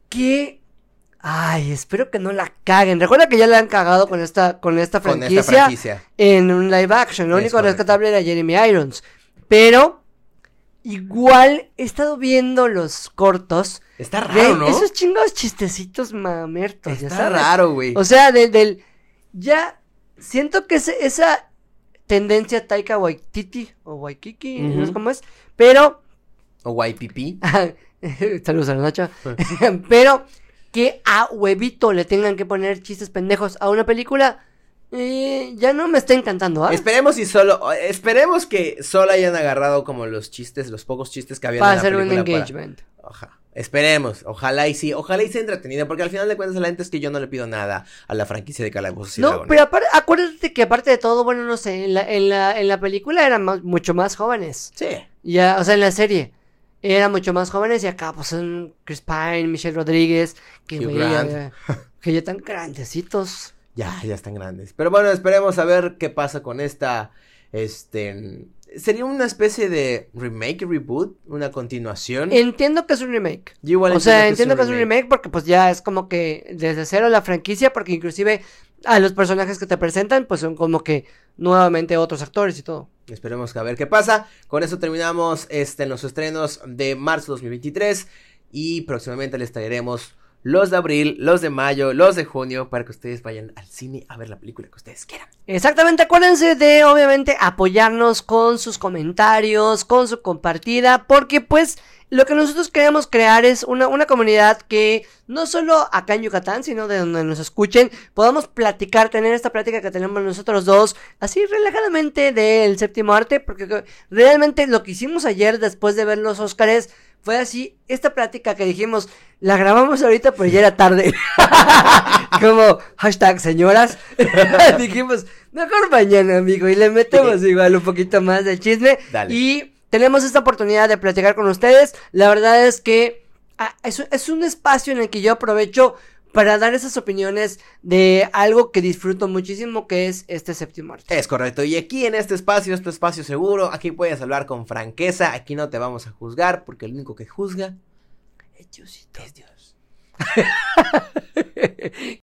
que... Ay, espero que no la caguen. Recuerda que ya la han cagado con esta, con esta Con franquicia, esta franquicia. en un live action. Lo Es único correcto. rescatable era Jeremy Irons. Pero igual he estado viendo los cortos. Está raro, ¿no? Esos chingados chistecitos mamertos, ya Está sabes. raro, güey. O sea, del, del ya siento que ese- esa tendencia Taika Waititi o Waikiki, no sé cómo es, pero O YPP. saludos a la Nacho, pero que a huevito le tengan que poner chistes pendejos a una película, eh, ya no me está encantando, ¿ah? Esperemos y solo, esperemos que solo hayan agarrado como los chistes, los pocos chistes que había Para en la hacer un para- engagement. Oja- Esperemos, ojalá y sí, ojalá y sea entretenido, porque al final de cuentas la gente es que yo no le pido nada a la franquicia de Calabozos y No, Dragones. pero apar- acuérdate que aparte de todo, bueno, no sé, en la, en la, en la película eran más- mucho más jóvenes. Sí, Ya, o sea, en la serie eran mucho más jóvenes y acá pues son Chris Pine, Michelle Rodríguez, que, Hugh ya, que ya están grandecitos. ya, ya están grandes. Pero bueno, esperemos a ver qué pasa con esta, este, sería una especie de remake, reboot, una continuación. Entiendo que es un remake. Yo igual O sea, entiendo que es un remake porque pues ya es como que desde cero la franquicia, porque inclusive a los personajes que te presentan pues son como que nuevamente otros actores y todo. Esperemos que a ver qué pasa. Con eso terminamos este, en los estrenos de marzo 2023. Y próximamente les traeremos los de abril, los de mayo, los de junio. Para que ustedes vayan al cine a ver la película que ustedes quieran. Exactamente, acuérdense de obviamente apoyarnos con sus comentarios, con su compartida, porque pues lo que nosotros queremos crear es una, una comunidad que no solo acá en Yucatán, sino de donde nos escuchen, podamos platicar, tener esta plática que tenemos nosotros dos, así relajadamente del séptimo arte, porque que- realmente lo que hicimos ayer después de ver los Óscares fue así, esta plática que dijimos, la grabamos ahorita, pero ya era tarde. Como hashtag señoras. dijimos, mejor mañana, amigo, y le metemos igual un poquito más de chisme. Dale. Y tenemos esta oportunidad de platicar con ustedes. La verdad es que ah, es, es un espacio en el que yo aprovecho para dar esas opiniones de algo que disfruto muchísimo, que es este séptimo arte. Es correcto. Y aquí en este espacio, este espacio seguro, aquí puedes hablar con franqueza. Aquí no te vamos a juzgar, porque el único que juzga Eh, Diosito. es Dios.